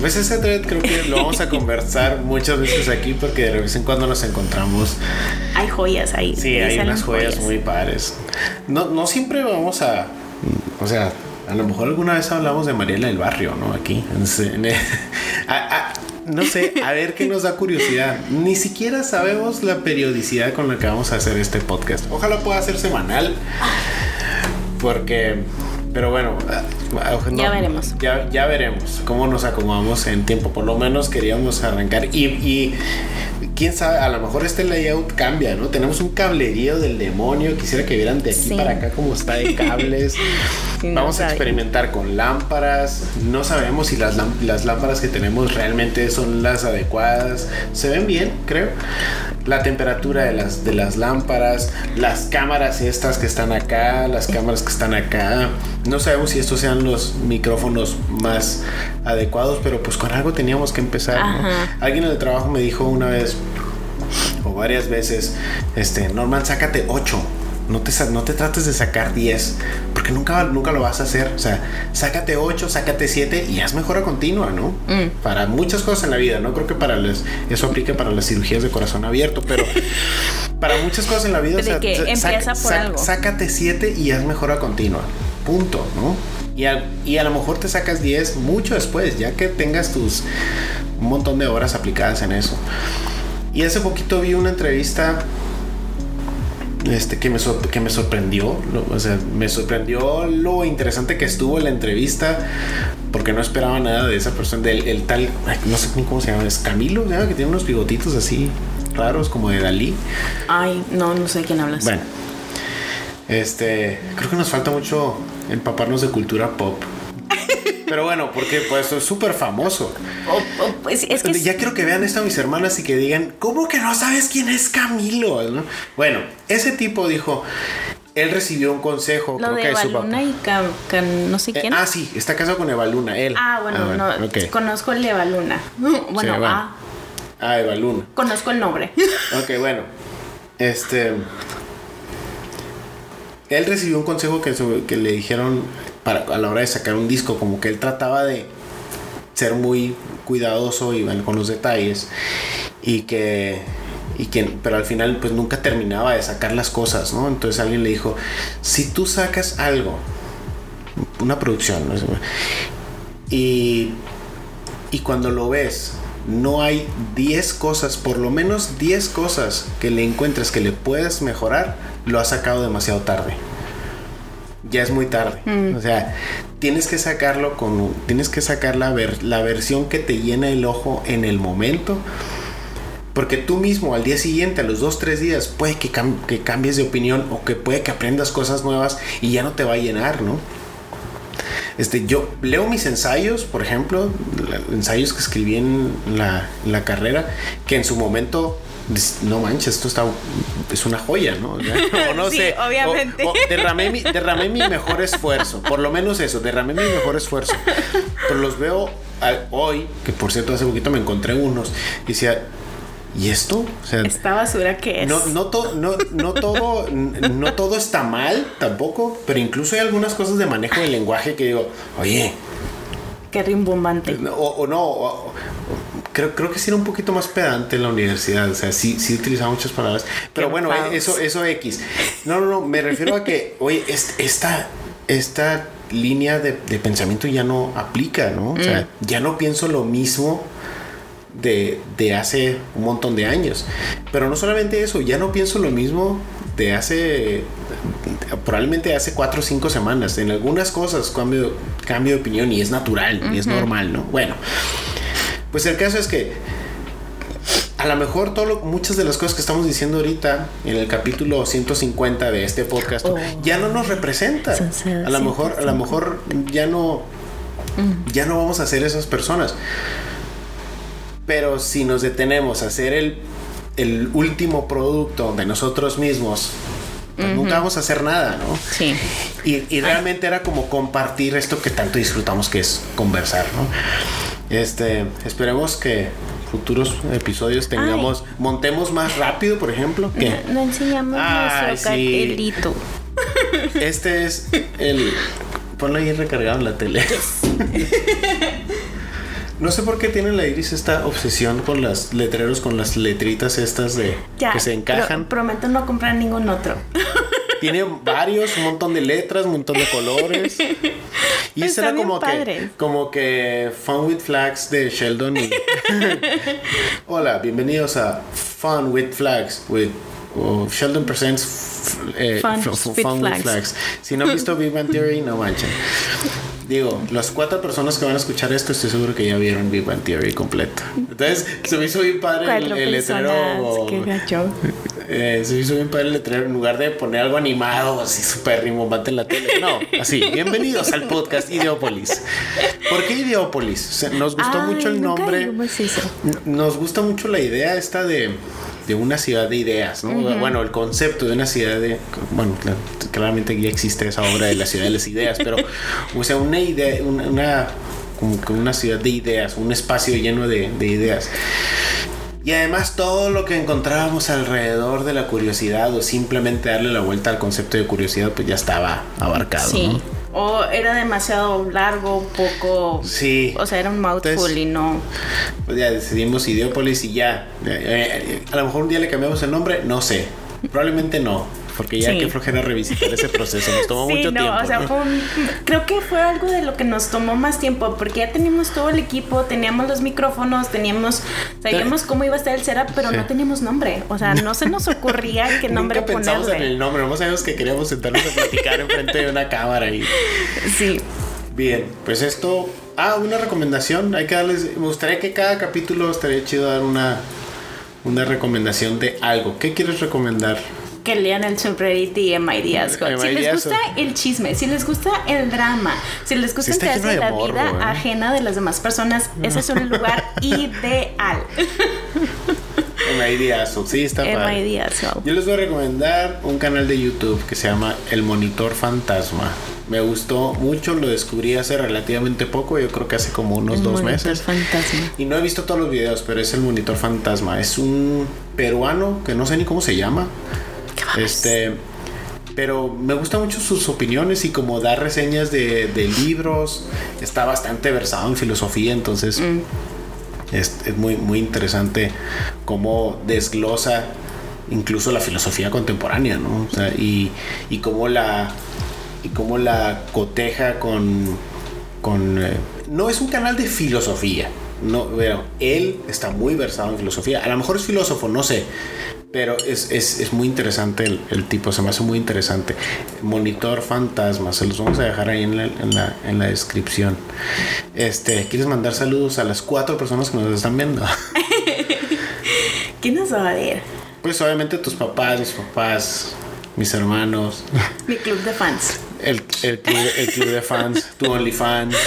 Pues ese thread creo que lo vamos a conversar muchas veces aquí porque de vez en cuando nos encontramos. Hay joyas ahí. Sí, hay unas joyas, muy pares. No, no siempre vamos a. O sea, a lo mejor alguna vez hablamos de Mariela del Barrio, ¿no? Aquí. no sé, a ver qué nos da curiosidad. Ni siquiera sabemos la periodicidad con la que vamos a hacer este podcast. Ojalá pueda ser semanal. Porque pero bueno, ya veremos. Ya, ya, veremos cómo nos acomodamos en tiempo. Por lo menos queríamos arrancar. Y, y quién sabe, a lo mejor este layout cambia, ¿no? Tenemos un cablerío del demonio. Quisiera que vieran de aquí para acá cómo está de cables. Vamos a experimentar con lámparas. No sabemos si las, las lámparas que tenemos realmente son las adecuadas. Se ven bien, creo. La temperatura de las, de las lámparas, las cámaras estas que están acá, las cámaras que están acá. No sabemos si estos sean los micrófonos más adecuados, pero pues con algo teníamos que empezar. Alguien en el trabajo me dijo una vez o varias veces, este, Norman, sácate 8 no te, no te trates de sacar 10, porque nunca, nunca lo vas a hacer. O sea, sácate 8, sácate 7 y haz mejora continua, ¿no? Mm. Para muchas cosas en la vida, no creo que para les, eso aplique para las cirugías de corazón abierto, pero para muchas cosas en la vida, o sea, que empieza por algo. sácate 7 y haz mejora continua. Punto, ¿no? Y a, y a lo mejor te sacas 10 mucho después, ya que tengas tus un montón de horas aplicadas en eso. Y hace poquito vi una entrevista este, que, me que me sorprendió. o sea, me sorprendió lo interesante que estuvo la entrevista. Porque no esperaba nada de esa persona. Del el tal, no sé cómo se llama, es Camilo, que tiene unos bigotitos así raros, como de Dalí. Ay, no, no sé quién hablas. Bueno, este, creo que nos falta mucho empaparnos de cultura pop. Pero bueno, porque pues es súper famoso. pues es que ya quiero que vean esto a mis hermanas y que digan, ¿cómo que no sabes quién es Camilo? Bueno, ese tipo dijo, él recibió un consejo. Lo de Evaluna y no sé eh, quién. ah, sí, está casado con Evaluna, él. Ah, bueno, ah, no, conozco el de Evaluna. Bueno, ah. Ah, Evaluna. Conozco el nombre. ok, bueno. Este. Él recibió un consejo que, que le dijeron para, a la hora de sacar un disco, como que él trataba de ser muy cuidadoso y con los detalles y que y que pero al final pues nunca terminaba de sacar las cosas, ¿no? Entonces alguien le dijo, si tú sacas algo, una producción, y, y cuando lo ves, no hay 10 cosas, por lo menos 10 cosas que le encuentres que le puedas mejorar, lo has sacado demasiado tarde ya es muy tarde. Mm. O sea, tienes que sacarlo con. Tienes que sacar la, la versión que te llena el ojo en el momento. Porque tú mismo al día siguiente, a los dos, tres días, puede que, que cambies de opinión o que puede que aprendas cosas nuevas y ya no te va a llenar, ¿no? Este, yo leo mis ensayos, por ejemplo, ensayos que escribí en la, en la carrera, que en su momento no manches, esto está es una joya, ¿no? O no sé. Obviamente. derramé, mi, derramé mi mejor esfuerzo, por lo menos eso, derramé mi mejor esfuerzo. Pero los veo hoy, que por cierto hace poquito me encontré unos, y decía, ¿y esto? O sea, esta basura que es. No, no, no, no, todo, no todo está mal tampoco, pero incluso hay algunas cosas de manejo del lenguaje que digo, oye. Qué rimbombante. O, no, creo, creo que sí era un poquito más pedante en la universidad. O sea, sí, sí utilizaba muchas palabras. Pero bueno, eso, eso X. No, no, no. Me refiero a que, oye, esta, esta línea de, pensamiento ya no aplica, ¿no? O sea, mm. ya no pienso lo mismo de, de, hace un montón de años. Pero no solamente eso, ya no pienso lo mismo de hace probablemente hace cuatro o cinco semanas. En algunas cosas cambio, cambio de opinión y es natural y es normal, ¿no? Bueno, pues el caso es que a lo mejor todo muchas de las cosas que estamos diciendo ahorita en el capítulo 150 de este podcast oh. ya no nos representa. A lo mejor, a lo mejor ya no, ya no vamos a ser esas personas. Pero si nos detenemos a hacer el, el último producto de nosotros mismos, pues nunca vamos a hacer nada, ¿no? Sí. Y, y realmente era como compartir esto que tanto disfrutamos que es conversar, ¿no? Este, esperemos que futuros episodios tengamos, montemos más rápido, por ejemplo. Que... No, enseñamos nuestro cartelito. Este es el. Ponlo ahí recargado en la tele. No sé por qué tiene la Iris esta obsesión con las letreros, con las letritas estas de Ya, que se encajan. pro- prometo no comprar ningún otro. Tiene varios, un montón de letras, un montón de colores. Y ese era como que, como que Fun with Flags de Sheldon. y- Hola, bienvenidos a Fun with Flags with o Sheldon Presents eh, Fun with Flags. Si no han visto Big Bang Theory, no manchen. Digo, las cuatro personas que van a escuchar esto, estoy seguro que ya vieron Big Bang Theory completo. Entonces, se me hizo bien padre el, el personas. letrero. Qué gacho. Eh, se hizo bien padre el letrero en lugar de poner algo animado, así súper rimbombante en la tele. No, así, bienvenidos al podcast Ideópolis. ¿Por qué Ideópolis? O sea, nos gustó Ay, mucho el nombre. Nos gusta mucho la idea esta de, de una ciudad de ideas, ¿no? Bueno, el concepto de una ciudad de... Bueno, cla- claramente ya existe esa obra de la ciudad de las ideas, pero, o sea, una idea, una... una- como que una ciudad de ideas, un espacio lleno de, de ideas. Y además todo lo que encontrábamos alrededor de la curiosidad o simplemente darle la vuelta al concepto de curiosidad, pues ya estaba abarcado. Sí. ¿no? O era demasiado largo, poco. Sí. O sea, era un mouthful Entonces- y no. Pues ya decidimos Ideópolis y ya. Eh, eh, a lo mejor un día le cambiamos el nombre, no sé. Probablemente no. Porque ya Sí. que flojera revisitar ese proceso. Nos tomó sí, mucho no, tiempo. o sea, ¿no? fue un- creo que fue algo de lo que nos tomó más tiempo, porque ya teníamos todo el equipo, teníamos los micrófonos, teníamos, sabíamos cómo iba a estar el setup, pero Sí. no teníamos nombre. O sea, no se nos ocurría qué nombre Nunca pensamos ponerle. en el nombre, nomás sabíamos que queríamos sentarnos a platicar enfrente de una cámara y Sí. bien, pues esto, ah, una recomendación, hay que darles, me gustaría que cada capítulo estaría chido dar una una recomendación de algo. ¿Qué quieres recomendar? Que lean el subreddit de My Ideas God. Si les gusta el chisme, si les gusta el drama, si les gusta está enterarse de la morbo, vida ¿eh? ajena de las demás personas, ese es un lugar ideal. My Ideas, sí, está padre. Ideas God. Yo les voy a recomendar un canal de YouTube que se llama El Monitor Fantasma. Me gustó mucho, lo descubrí hace relativamente poco, yo creo que hace como unos Un dos monitor meses. fantasma. Y no he visto todos los videos, pero es el Monitor Fantasma. Es un peruano que no sé ni cómo se llama. Este, pero me gustan mucho sus opiniones y como da reseñas de, de libros. Está bastante versado en filosofía, entonces Mm. es, es muy, muy interesante cómo desglosa incluso la filosofía contemporánea, ¿no? O sea, y, y cómo la y cómo la coteja con con eh, no es un canal de filosofía. No, pero él está muy versado en filosofía. A lo mejor es filósofo, no sé. Pero es, es, es muy interesante el, el tipo, se me hace muy interesante. Monitor fantasma, se los vamos a dejar ahí en la, en la, en la descripción. Este, ¿quieres mandar saludos a las cuatro personas que nos están viendo? ¿Quién nos va a ver? Pues obviamente tus papás, mis papás, mis hermanos, Mi club de fans. el, el, club, el club de fans, tu OnlyFans.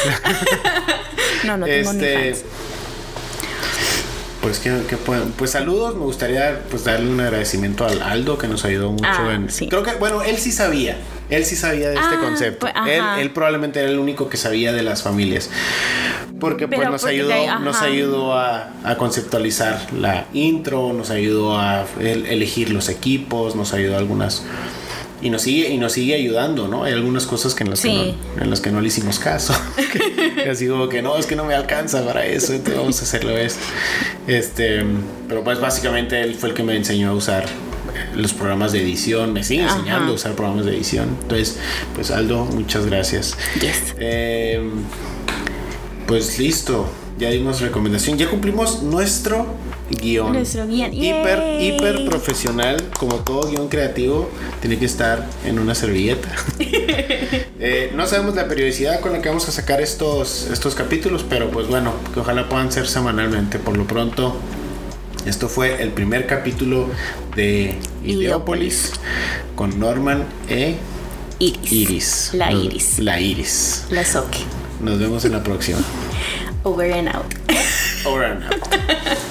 No, no tengo Este, ni fans. Pues que, pues saludos, me gustaría pues darle un agradecimiento al Aldo que nos ayudó mucho Ah, en sí. creo que bueno, él sí sabía, él sí sabía de este Ah, concepto. pues, él, probablemente era el único que sabía de las familias. Porque pues Pero nos porque ayudó, ahí, nos ayudó a, a conceptualizar la intro, nos ayudó a el- elegir los equipos, nos ayudó a algunas y nos sigue y nos sigue ayudando, ¿no? Hay algunas cosas que en las, Sí. que, no, en las que no le hicimos caso. Así como que no, es que no me alcanza para eso, entonces vamos a hacerlo esto. Este, pero pues básicamente él fue el que me enseñó a usar los programas de edición, me sigue Ajá. enseñando a usar programas de edición. Entonces, pues Aldo, muchas gracias. Yes. Eh, pues listo, ya dimos recomendación, ya cumplimos nuestro guion. Nuestro guion. Hiper, Yay. hiper profesional, como todo guion creativo, tiene que estar en una servilleta. Eh, no sabemos la periodicidad con la que vamos a sacar estos, estos capítulos, pero pues bueno, que ojalá puedan ser semanalmente. Por lo pronto, esto fue el primer capítulo de Ideópolis con Norman e Iris. Iris. La Iris. La Iris. La Soque. Nos vemos en la próxima. Over and out. Over and out.